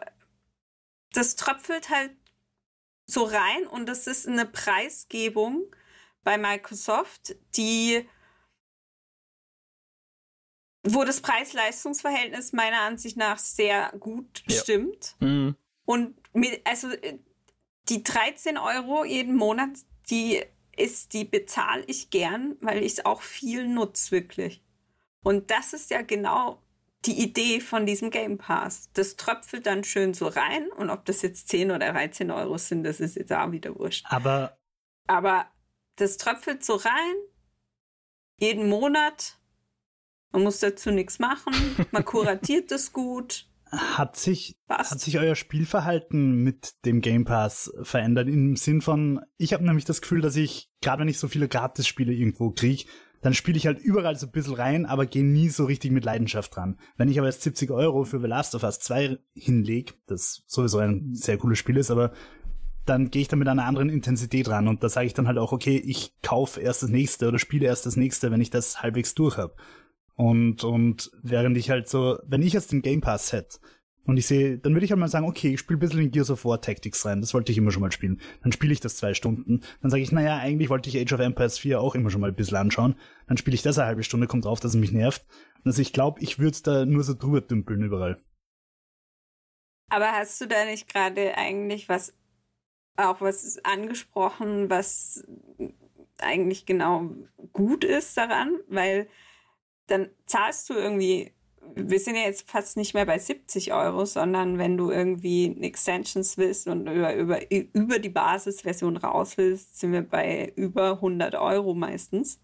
das tröpfelt halt so rein und das ist eine Preisgebung bei Microsoft, die wo das Preis-Leistungs-Verhältnis meiner Ansicht nach sehr gut Ja. stimmt. Mhm. Und mit, also äh, die 13 Euro jeden Monat, die ist, die bezahle ich gern, weil ich es auch viel nutze, wirklich. Und das ist ja genau die Idee von diesem Game Pass. Das tröpfelt dann schön so rein und ob das jetzt 10 oder 13 Euro sind, das ist jetzt auch wieder wurscht. Aber. Aber das tröpfelt so rein, jeden Monat. Man muss dazu nichts machen. Man kuratiert es gut. Hat sich, hat sich euer Spielverhalten mit dem Game Pass verändert? Im Sinn von, ich habe nämlich das Gefühl, dass ich, gerade wenn ich so viele Gratis-Spiele irgendwo kriege, dann spiele ich halt überall so ein bisschen rein, aber gehe nie so richtig mit Leidenschaft dran. Wenn ich aber jetzt 70 Euro für The Last of Us 2 hinlege, das sowieso ein sehr cooles Spiel ist, aber dann gehe ich da mit einer anderen Intensität ran und da sage ich dann halt auch, okay, ich kaufe erst das nächste oder spiele erst das nächste, wenn ich das halbwegs durch habe. Und, und während ich halt so, wenn ich jetzt den Game Pass hätte und ich sehe, dann würde ich halt mal sagen, okay, ich spiele ein bisschen in Gears of War Tactics rein, das wollte ich immer schon mal spielen. Dann spiele ich das zwei Stunden. Dann sage ich, naja, eigentlich wollte ich Age of Empires 4 auch immer schon mal ein bisschen anschauen. Dann spiele ich das eine halbe Stunde, kommt drauf, dass es mich nervt. Also ich glaube, ich würde da nur so drüber dümpeln überall. Aber hast du da nicht gerade eigentlich was, auch was angesprochen, was eigentlich genau gut ist daran? Weil dann zahlst du irgendwie, wir sind ja jetzt fast nicht mehr bei 70 Euro, sondern wenn du irgendwie Extensions willst und über, über, über die Basisversion raus willst, sind wir bei über 100 Euro meistens.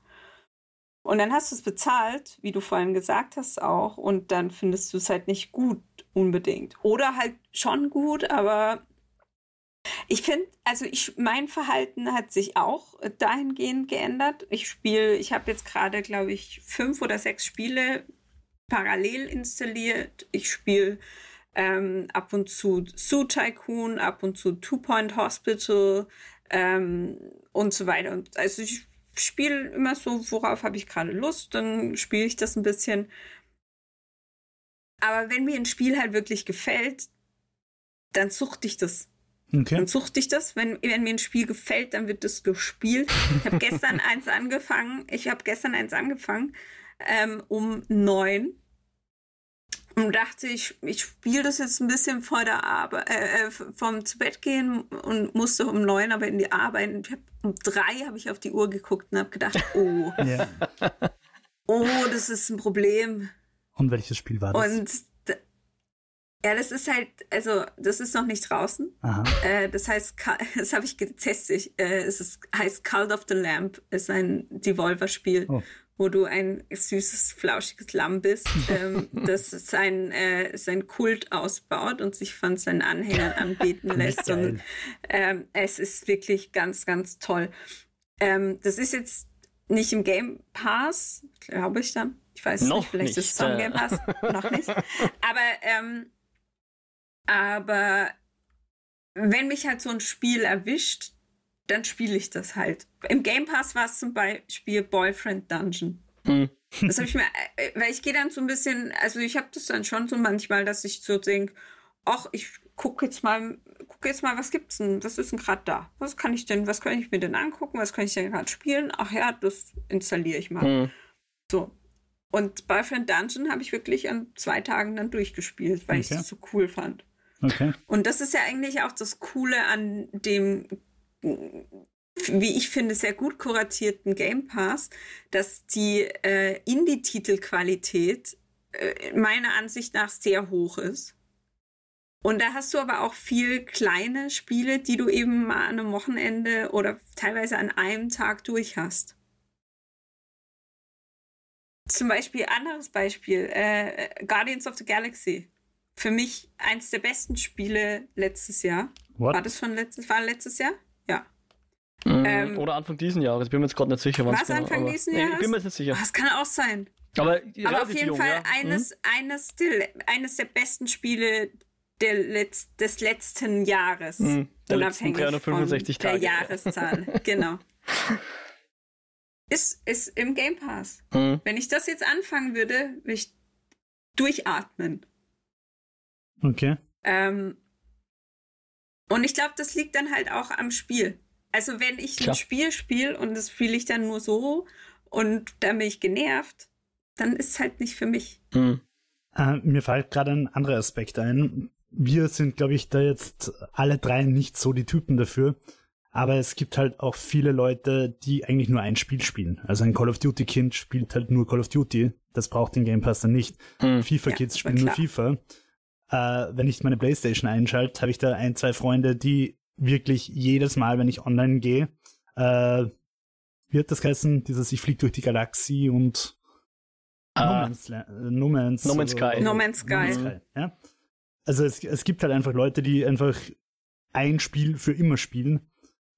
Und dann hast du es bezahlt, wie du vorhin gesagt hast auch, und dann findest du es halt nicht gut unbedingt. Oder halt schon gut, aber ich finde, also ich, mein Verhalten hat sich auch dahingehend geändert. Ich spiele, ich habe jetzt gerade, glaube ich, fünf oder sechs Spiele parallel installiert. Ich spiele ähm, ab und zu Zoo Tycoon, ab und zu Two Point Hospital ähm, und so weiter. Und also ich spiele immer so, worauf habe ich gerade Lust, dann spiele ich das ein bisschen. Aber wenn mir ein Spiel halt wirklich gefällt, dann suchte ich das. Okay. Dann suchte ich das. Wenn, wenn mir ein Spiel gefällt, dann wird das gespielt. Ich habe gestern (laughs) eins angefangen. Ich habe gestern eins angefangen ähm, um neun und dachte, ich, ich spiele das jetzt ein bisschen vor der Arbeit, äh, äh vom zu Bett gehen und musste um neun aber in die Arbeit. Und ich hab, um drei habe ich auf die Uhr geguckt und habe gedacht, oh, ja. oh, das ist ein Problem. Und welches Spiel war das? Und ja, das ist halt, also das ist noch nicht draußen. Äh, das heißt, (laughs) das habe ich getestet. Äh, es ist, heißt Cult of the Lamp, ist ein Devolver-Spiel, oh. wo du ein süßes, flauschiges Lamm bist, ähm, (laughs) das sein, äh, sein Kult ausbaut und sich von seinen Anhängern anbeten (laughs) lässt. und ähm, es ist wirklich ganz, ganz toll. Ähm, das ist jetzt nicht im Game Pass, glaube ich dann. Ich weiß noch nicht, vielleicht nicht, ist es im Game Pass, noch nicht. Aber ähm, aber wenn mich halt so ein Spiel erwischt, dann spiele ich das halt. Im Game Pass war es zum Beispiel Boyfriend Dungeon. Mhm. Das habe ich mir, äh, weil ich gehe dann so ein bisschen, also ich habe das dann schon so manchmal, dass ich so denke, ach, ich gucke jetzt mal, gucke jetzt mal, was gibt's denn, was ist denn gerade da? Was kann ich denn, was kann ich mir denn angucken? Was kann ich denn gerade spielen? Ach ja, das installiere ich mal. Mhm. So. Und Boyfriend Dungeon habe ich wirklich an zwei Tagen dann durchgespielt, weil okay. ich das so cool fand. Okay. Und das ist ja eigentlich auch das Coole an dem, wie ich finde, sehr gut kuratierten Game Pass, dass die äh, Indie-Titelqualität äh, meiner Ansicht nach sehr hoch ist. Und da hast du aber auch viel kleine Spiele, die du eben mal an einem Wochenende oder teilweise an einem Tag durch hast. Zum Beispiel, anderes Beispiel, äh, Guardians of the Galaxy für mich eins der besten Spiele letztes Jahr. What? War das schon letztes, war letztes Jahr? Ja. Mhm. Ähm, Oder Anfang diesen Jahres, ich bin mir jetzt gerade nicht sicher. War es genau, Anfang aber, diesen Jahres? ich bin mir jetzt nicht sicher. Das kann auch sein. Aber, aber auf jeden jung, Fall ja. eines, mhm. eines, der, eines der besten Spiele der Letz-, des letzten Jahres. Mhm. Der unabhängig letzten 365 von Tage. der Jahreszahl. (laughs) genau. Ist, ist im Game Pass. Mhm. Wenn ich das jetzt anfangen würde, würde ich durchatmen. Okay. Ähm, und ich glaube, das liegt dann halt auch am Spiel. Also wenn ich Klar. ein Spiel spiele und das spiele ich dann nur so und dann bin ich genervt, dann ist es halt nicht für mich. Mhm. Äh, mir fällt gerade ein anderer Aspekt ein. Wir sind, glaube ich, da jetzt alle drei nicht so die Typen dafür. Aber es gibt halt auch viele Leute, die eigentlich nur ein Spiel spielen. Also ein Call of Duty Kind spielt halt nur Call of Duty. Das braucht den Game Pass dann nicht. Hm. FIFA Kids ja, spielen nur FIFA. Äh, wenn ich meine Playstation einschalte, habe ich da ein, zwei Freunde, die wirklich jedes Mal, wenn ich online gehe, äh, wird das heißen, dieses Ich fliege durch die Galaxie und no, Man's, no, Man's, no Man's Sky. No Man's Sky. No Man's Sky ja? Also es, es gibt halt einfach Leute, die einfach ein Spiel für immer spielen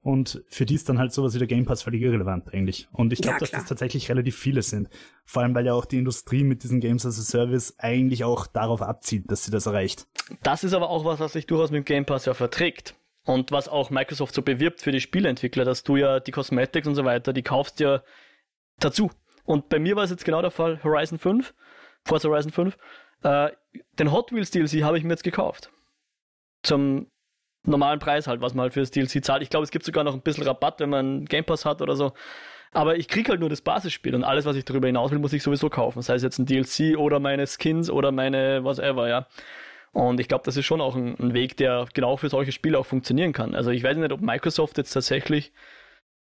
und für die ist dann halt sowas wie der Game Pass völlig irrelevant eigentlich. Und ich glaube, ja, dass das tatsächlich relativ viele sind. Vor allem, weil ja auch die Industrie mit diesen Games as a Service eigentlich auch darauf abzielt, dass sie das erreicht. Das ist aber auch was, was sich durchaus mit dem Game Pass ja verträgt. Und was auch Microsoft so bewirbt für die Spieleentwickler, dass du ja die Cosmetics und so weiter, die kaufst ja dazu. Und bei mir war es jetzt genau der Fall, Horizon 5, Forza Horizon 5, äh, den Hot Wheels DLC habe ich mir jetzt gekauft. Zum normalen Preis halt, was man halt für das DLC zahlt. Ich glaube, es gibt sogar noch ein bisschen Rabatt, wenn man Game Pass hat oder so. Aber ich krieg halt nur das Basisspiel und alles, was ich darüber hinaus will, muss ich sowieso kaufen. Sei es jetzt ein DLC oder meine Skins oder meine whatever, ja. Und ich glaube, das ist schon auch ein, ein, Weg, der genau für solche Spiele auch funktionieren kann. Also ich weiß nicht, ob Microsoft jetzt tatsächlich,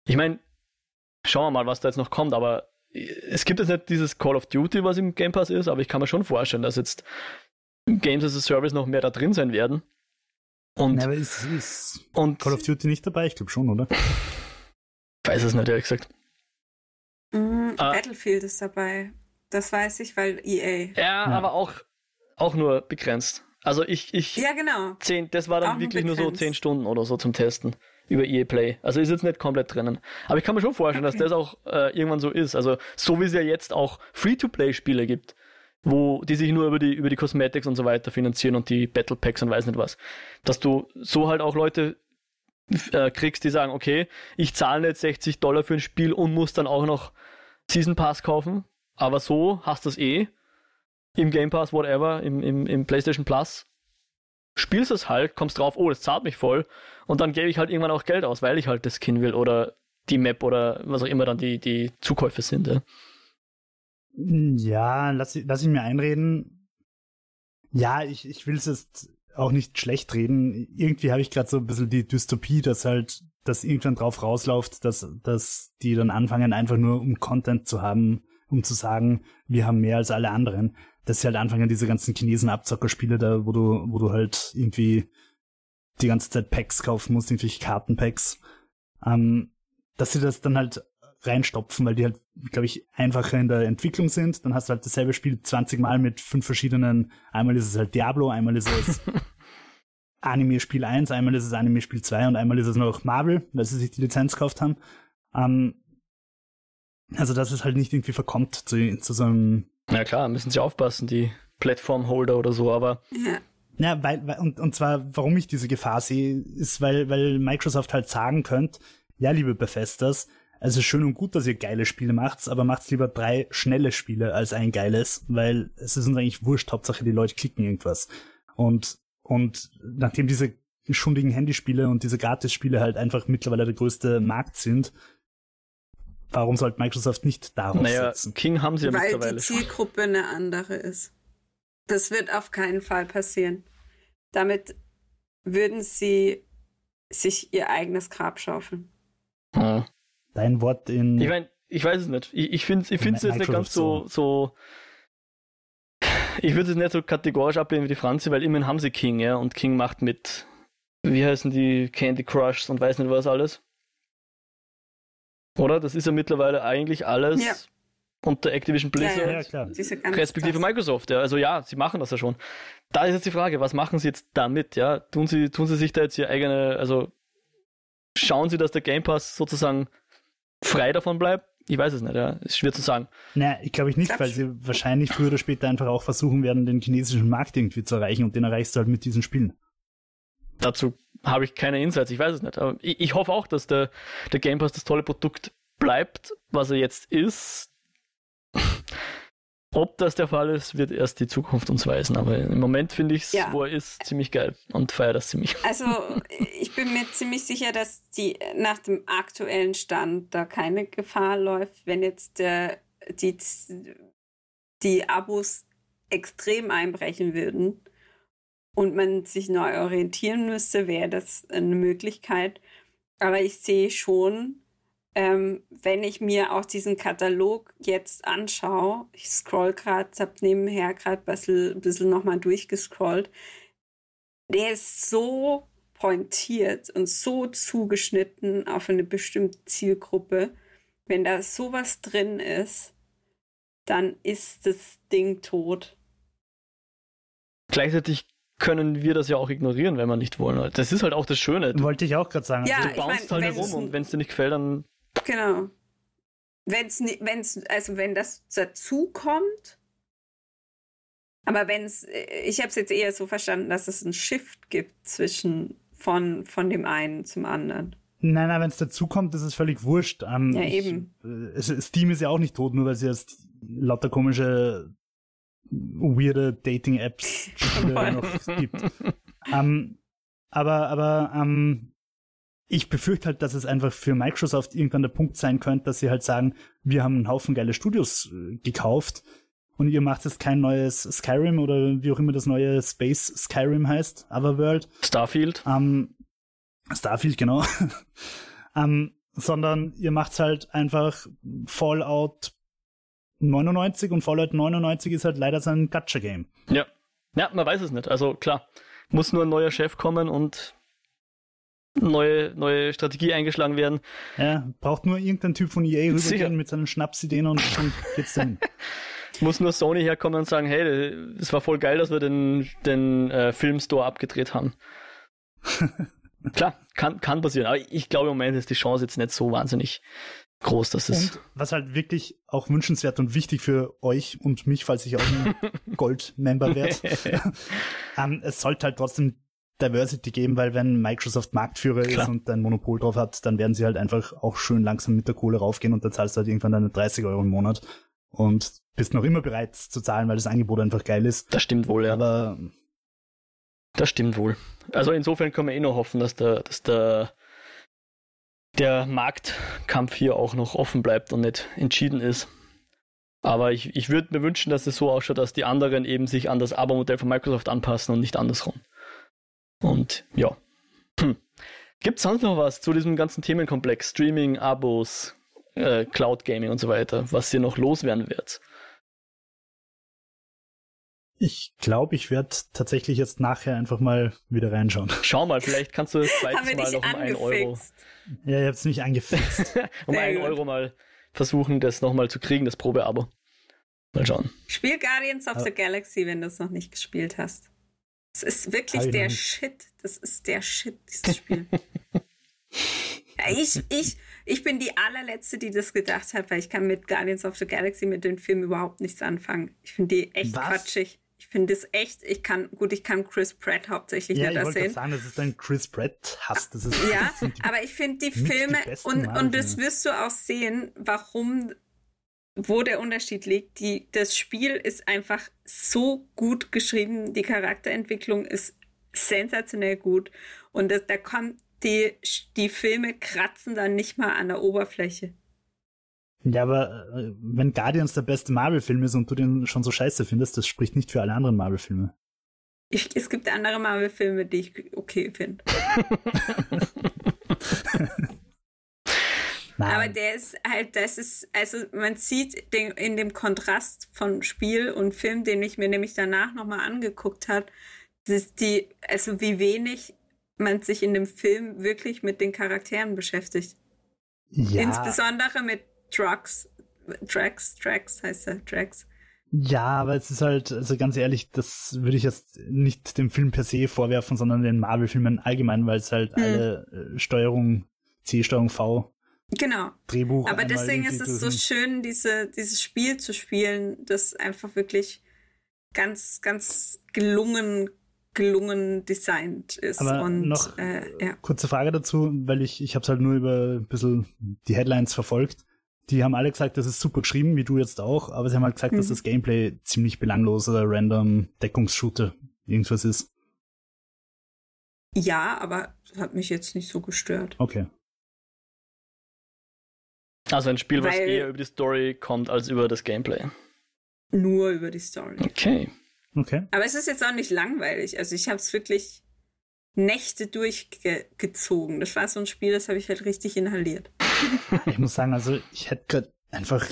ich meine, schauen wir mal, was da jetzt noch kommt, aber es gibt jetzt nicht dieses Call of Duty, was im Game Pass ist, aber ich kann mir schon vorstellen, dass jetzt Games as a Service noch mehr da drin sein werden. Und, aber ist, ist und Call of Duty nicht dabei? Ich glaube schon, oder? weiß es nicht, ehrlich gesagt. Mm, ah. Battlefield ist dabei. Das weiß ich, weil EA. Ja, ja, aber auch, auch nur begrenzt. Also ich, ich. Ja, genau. Zehn, das war dann auch wirklich nur so zehn Stunden oder so zum Testen über EA Play. Also ist jetzt nicht komplett drinnen. Aber ich kann mir schon vorstellen, okay. dass das auch äh, irgendwann so ist. Also so wie es ja jetzt auch Free-to-Play-Spiele gibt wo die sich nur über die, über die Cosmetics und so weiter finanzieren und die Battle Packs und weiß nicht was. Dass du so halt auch Leute äh, kriegst, die sagen, okay, ich zahle jetzt 60 Dollar für ein Spiel und muss dann auch noch Season Pass kaufen, aber so hast du es eh im Game Pass, whatever, im, im, im PlayStation Plus, spielst es halt, kommst drauf, oh, das zahlt mich voll und dann gebe ich halt irgendwann auch Geld aus, weil ich halt das Skin will oder die Map oder was auch immer dann die, die Zukäufe sind. Ja. Ja, lass, lass ich mir einreden. Ja, ich, ich will es jetzt auch nicht schlecht reden. Irgendwie habe ich gerade so ein bisschen die Dystopie, dass halt das irgendwann drauf rausläuft, dass, dass die dann anfangen, einfach nur um Content zu haben, um zu sagen, wir haben mehr als alle anderen. Dass sie halt anfangen, diese ganzen Chinesen Abzockerspiele da, wo du, wo du halt irgendwie die ganze Zeit Packs kaufen musst, irgendwelche Kartenpacks. Ähm, dass sie das dann halt reinstopfen, weil die halt, glaube ich, einfacher in der Entwicklung sind. Dann hast du halt dasselbe Spiel 20 Mal mit fünf verschiedenen, einmal ist es halt Diablo, einmal ist es (laughs) Anime Spiel 1, einmal ist es Anime Spiel 2 und einmal ist es noch Marvel, weil sie sich die Lizenz gekauft haben. Ähm, also, dass es halt nicht irgendwie verkommt zu, zu so einem. Ja klar, müssen sie aufpassen, die Plattform-Holder oder so, aber. Ja. Ja, weil, weil und, und zwar, warum ich diese Gefahr sehe, ist, weil, weil Microsoft halt sagen könnte, ja, liebe Bethesdas, also schön und gut, dass ihr geile Spiele macht, aber macht lieber drei schnelle Spiele als ein geiles, weil es ist uns eigentlich wurscht, Hauptsache die Leute klicken irgendwas. Und, und nachdem diese schundigen Handyspiele und diese Gratis-Spiele halt einfach mittlerweile der größte Markt sind, warum sollte Microsoft nicht darauf naja, setzen? King haben sie ja Weil mittlerweile die Zielgruppe eine andere ist. Das wird auf keinen Fall passieren. Damit würden sie sich ihr eigenes Grab schaufeln. Hm dein Wort in. Ich meine, ich weiß es nicht. Ich, ich finde es ich jetzt nicht ganz so, so. Ich würde es nicht so kategorisch ablehnen wie die Franzi, weil immerhin haben sie King, ja, und King macht mit, wie heißen die Candy Crushs und weiß nicht was alles. Oder? Das ist ja mittlerweile eigentlich alles ja. unter Activision Blizzard, ja, ja, respektive Microsoft. Ja. Also ja, sie machen das ja schon. Da ist jetzt die Frage, was machen sie jetzt damit? Ja, tun sie, tun sie sich da jetzt ihr eigene, also schauen sie, dass der Game Pass sozusagen frei davon bleibt? Ich weiß es nicht, ja. Ist schwer zu sagen. Naja, ich glaube ich nicht, weil sie wahrscheinlich früher oder später einfach auch versuchen werden, den chinesischen Markt irgendwie zu erreichen und den erreichst du halt mit diesen Spielen. Dazu habe ich keine Insights, ich weiß es nicht. Aber ich, ich hoffe auch, dass der, der Game Pass das tolle Produkt bleibt, was er jetzt ist. Ob das der Fall ist, wird erst die Zukunft uns weisen. Aber im Moment finde ich es, ja. wo er ist, ziemlich geil und feiere das ziemlich. Also ich bin mir ziemlich sicher, dass die nach dem aktuellen Stand da keine Gefahr läuft, wenn jetzt der, die, die Abos extrem einbrechen würden und man sich neu orientieren müsste, wäre das eine Möglichkeit. Aber ich sehe schon, ähm, wenn ich mir auch diesen Katalog jetzt anschaue, ich scroll gerade, habe nebenher gerade ein bisschen, bisschen nochmal durchgescrollt, der ist so pointiert und so zugeschnitten auf eine bestimmte Zielgruppe. Wenn da sowas drin ist, dann ist das Ding tot. Gleichzeitig können wir das ja auch ignorieren, wenn wir nicht wollen. Das ist halt auch das Schöne. Du, Wollte ich auch gerade sagen. Ja, du ich baust mein, halt herum und wenn es dir nicht gefällt, dann Genau. Wenn's, wenn's, also wenn das dazu kommt, aber wenn es, ich habe es jetzt eher so verstanden, dass es einen Shift gibt zwischen von, von dem einen zum anderen. Nein, nein, wenn es dazu kommt, ist es völlig wurscht. Ähm, Ja, ich, eben. äh, es- Steam ist ja auch nicht tot, nur weil sie jetzt lauter komische, weirde Dating-Apps (laughs) noch gibt. ähm, aber aber ähm, ich befürchte halt, dass es einfach für Microsoft irgendwann der Punkt sein könnte, dass sie halt sagen, wir haben einen Haufen geile Studios äh, gekauft und ihr macht jetzt kein neues Skyrim oder wie auch immer das neue Space Skyrim heißt, Otherworld, Starfield. ähm, Starfield, genau. (laughs) ähm, sondern ihr macht's halt einfach Fallout 99 und Fallout 99 ist halt leider so ein Gacha-Game. Ja. Ja, man weiß es nicht. Also klar, muss nur ein neuer Chef kommen und neue, neue Strategie eingeschlagen werden. Ja, braucht nur irgendein Typ von EA Sicher. rübergehen mit seinen Schnapsideen und schon geht's dann. (laughs) Muss nur Sony herkommen und sagen, hey, es war voll geil, dass wir den, den äh, Filmstore abgedreht haben. (laughs) Klar, kann, kann passieren. Aber ich glaube im Moment ist die Chance jetzt nicht so wahnsinnig groß, dass es. Und was halt wirklich auch wünschenswert und wichtig für euch und mich, falls ich auch ein (laughs) Gold-Member werde, ähm, es sollte halt trotzdem Diversity geben, weil wenn Microsoft Marktführer Klar. ist und ein Monopol drauf hat, dann werden sie halt einfach auch schön langsam mit der Kohle raufgehen und dann zahlst du halt irgendwann deine 30 Euro im Monat und bist noch immer bereit zu zahlen, weil das Angebot einfach geil ist. Das stimmt wohl, ja. Aber Das stimmt wohl. Also insofern können wir eh nur hoffen, dass der, dass der, der Marktkampf hier auch noch offen bleibt und nicht entschieden ist. Aber ich, ich würde mir wünschen, dass es so ausschaut, dass die anderen eben sich an das Abo-Modell von Microsoft anpassen und nicht andersrum. Und ja. Hm. Gibt es sonst noch was zu diesem ganzen Themenkomplex? Streaming, Abos, äh, Cloud Gaming und so weiter, was ihr noch loswerden werdet? ich glaube, ich werde tatsächlich jetzt nachher einfach mal wieder reinschauen. Schau mal, vielleicht kannst du das (laughs) zweite Mal dich noch um einen Euro. angefixt? Ja, ihr habt's mich angefixt. (laughs) um Sehr einen gut. Euro mal versuchen, das nochmal zu kriegen, das Probeabo. Mal schauen. Spiel Guardians of Aber- the Galaxy, wenn du es noch nicht gespielt hast. Es ist wirklich ich noch der. Shit. Das ist der Shit, dieses (laughs) Spiel. Ich, ich, ich bin die allerletzte, die das gedacht hat, weil ich kann mit Guardians of the Galaxy mit dem Film überhaupt nichts anfangen. Ich finde die echt Was? quatschig. Ich finde es echt, ich kann, gut, ich kann Chris Pratt hauptsächlich ja, nicht ich gerade sehen. sagen, das ist ein Chris Pratt-Hass. Das ist, Ja, das die aber ich finde die die Filme besten und, und das wirst du auch sehen, warum, wo der Unterschied liegt. Die, das Spiel ist einfach so gut geschrieben, die Charakterentwicklung ist sensationell gut und das, da kommt die, die Filme kratzen dann nicht mal an der Oberfläche. Ja, aber äh, wenn Guardians der beste Marvel-Film ist und du den schon so scheiße findest, das spricht nicht für alle anderen Marvel-Filme. Es gibt andere Marvel-Filme, die ich okay finde. (laughs) (laughs) Nein, Aber der ist halt, das ist, also man sieht den, in dem Kontrast von Spiel und Film, den ich mir nämlich danach nochmal angeguckt habe, dass die, also wie wenig man sich in dem Film wirklich mit den Charakteren beschäftigt. ja, Insbesondere mit Drugs. Drax, Drax heißt er, Drax. ja, aber es ist halt, also ganz ehrlich, das würde ich jetzt nicht dem Film per se vorwerfen, sondern den Marvel-Filmen allgemein, weil es halt Hm. alle äh, Steuerung C, Steuerung V, Genau. Drehbuch. Aber deswegen ist es so schön, diese, dieses Spiel zu spielen, das einfach wirklich ganz, ganz gelungen, gelungen designt ist. Aber und noch äh, ja. kurze Frage dazu, weil ich, ich habe es halt nur über ein bisschen die Headlines verfolgt. Die haben alle gesagt, das ist super geschrieben, wie du jetzt auch, aber sie haben halt gesagt, dass Mhm. das Gameplay ziemlich belangloser, random Deckungsshooter irgendwas ist. ja, aber das hat mich jetzt nicht so gestört. Okay. Also ein Spiel, was eher über die Story kommt als über das Gameplay. Nur über die Story. Okay. Okay. Aber es ist jetzt auch nicht langweilig. Also ich habe es wirklich Nächte durchgezogen. Das war so ein Spiel, das habe ich halt richtig inhaliert. (laughs) Ich muss sagen, also ich hätte gerade einfach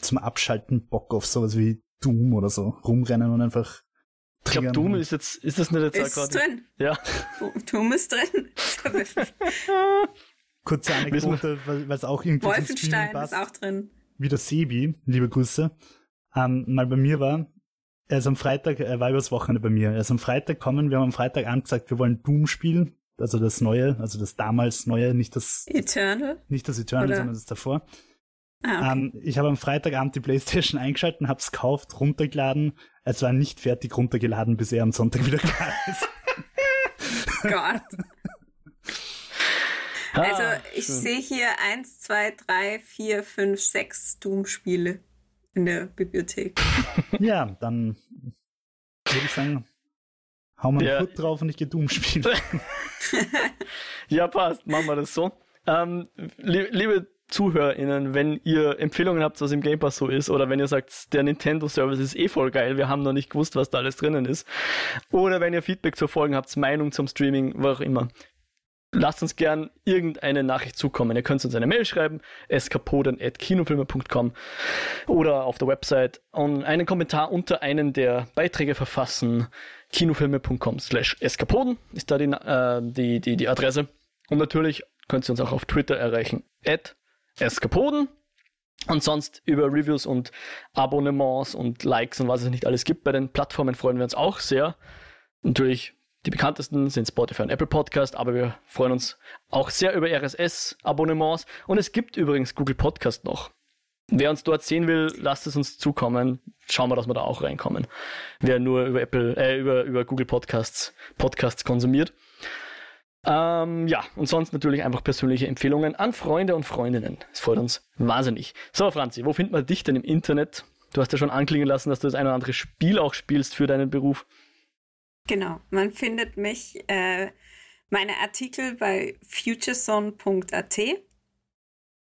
zum Abschalten Bock auf sowas wie Doom oder so rumrennen und einfach. Ich glaube, Doom ist jetzt, ist das nicht jetzt ist gerade? drin. Ja. Doom ist drin. (laughs) Kurze Anekdote, weil es auch irgendwie Wolfenstein ist auch drin. Wie der Sebi, liebe Grüße, ähm, mal bei mir war. Er ist am Freitag, er war übers Wochenende bei mir. Er ist am Freitag kommen, wir haben am Freitag angesagt, wir wollen Doom spielen. Also das Neue, also das damals Neue, nicht das Eternal. Nicht das Eternal, Oder? sondern das davor. Ah, okay. Ähm, ich habe am Freitagabend die Playstation (laughs) eingeschalten, hab's gekauft, runtergeladen. Es war nicht fertig runtergeladen, bis er am Sonntag wieder da ist. (laughs) Gott. Ah, Also ich schön. sehe hier eins, zwei, drei, vier, fünf, sechs Doom-Spiele in der Bibliothek. (laughs) ja, dann würde ich sagen, hau mal Ja. einen Foot drauf und ich gehe Doom spielen. (laughs) Ja, passt. Machen wir das so. Ähm, li liebe ZuhörerInnen, wenn ihr Empfehlungen habt, was im Game Pass so ist, oder wenn ihr sagt, der Nintendo Service ist eh voll geil, wir haben noch nicht gewusst, was da alles drinnen ist, oder wenn ihr Feedback zur Folgen habt, Meinung zum Streaming, wo auch immer, lasst uns gern irgendeine Nachricht zukommen. Ihr könnt uns eine Mail schreiben, eskapoden.kinofilme.com oder auf der Website und einen Kommentar unter einen der Beiträge verfassen. kinofilme.com slash eskapoden ist da die, äh, die, die, die Adresse. Und natürlich könnt ihr uns auch auf Twitter erreichen. At eskapoden. Und sonst über Reviews und Abonnements und Likes und was es nicht alles gibt bei den Plattformen freuen wir uns auch sehr. Natürlich die bekanntesten sind Spotify und Apple Podcast, aber wir freuen uns auch sehr über RSS-Abonnements. Und es gibt übrigens Google Podcast noch. Wer uns dort sehen will, lasst es uns zukommen. Schauen wir, dass wir da auch reinkommen. Wer nur über Apple, äh, über, über Google Podcasts, Podcasts konsumiert. Ähm, ja, und sonst natürlich einfach persönliche Empfehlungen an Freunde und Freundinnen. Das freut uns wahnsinnig. So, Franzi, wo findet man dich denn im Internet? Du hast ja schon anklingen lassen, dass du das ein oder andere Spiel auch spielst für deinen Beruf. Genau, man findet mich, äh, meine Artikel bei futurezone.at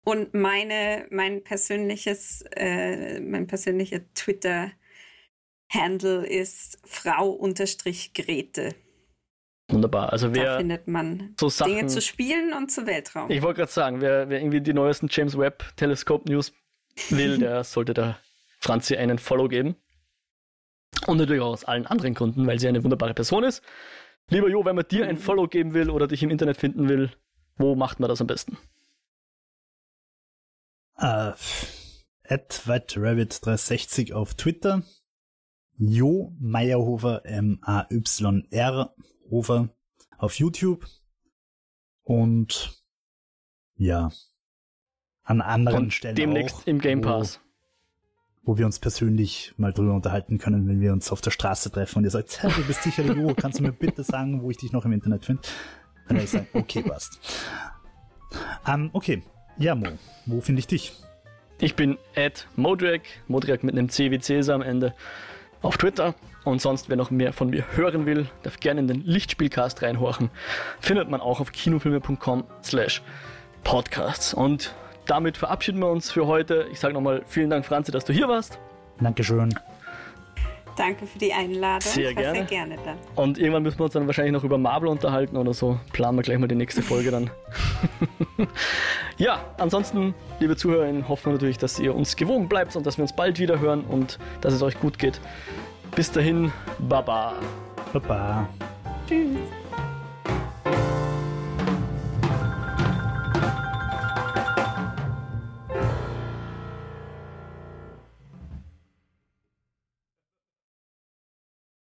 und meine, mein persönliches, äh, mein persönlicher Twitter-Handle ist Frau-Grete. Wunderbar. Also Da wer findet man so Sachen. Dinge zu spielen und zu Weltraum. Ich wollte gerade sagen, wer, wer irgendwie die neuesten James Webb Telescope News will, (laughs) der sollte der Franzi einen Follow geben. Und natürlich auch aus allen anderen Gründen, weil sie eine wunderbare Person ist. Lieber Jo, wenn man dir ein Follow geben will oder dich im Internet finden will, wo macht man das am besten? äh, at WhiteRabbit360 auf Twitter. Jo Meyerhofer, M-A-Y-R Hofer auf YouTube. Und ja, an anderen Stellen demnächst auch, im Game Pass. wo wir uns persönlich mal drüber unterhalten können, wenn wir uns auf der Straße treffen und ihr sagt, hey, du bist sicher der Jo, kannst du mir bitte sagen, wo ich dich noch im Internet finde? Dann werde ich sagen, okay, passt. Ähm, okay, ja, Mo, wo finde ich dich? Ich bin at Modriak, Modriak mit einem C wie Cäsar am Ende, auf Twitter. Und sonst, wer noch mehr von mir hören will, darf gerne in den Lichtspielcast reinhorchen. Findet man auch auf kinofilme.com slash podcasts. Und damit verabschieden wir uns für heute. Ich sage nochmal vielen Dank, Franzi, dass du hier warst. Dankeschön. Danke für die Einladung. Sehr Ich war gerne. Sehr gerne da. Und irgendwann müssen wir uns dann wahrscheinlich noch über Marvel unterhalten oder so. Planen wir gleich mal die nächste Folge dann. (laughs) ja, ansonsten, liebe ZuhörerInnen, hoffen wir natürlich, dass ihr uns gewogen bleibt und dass wir uns bald wieder hören und dass es euch gut geht. Bis dahin, Baba. Baba. Tschüss.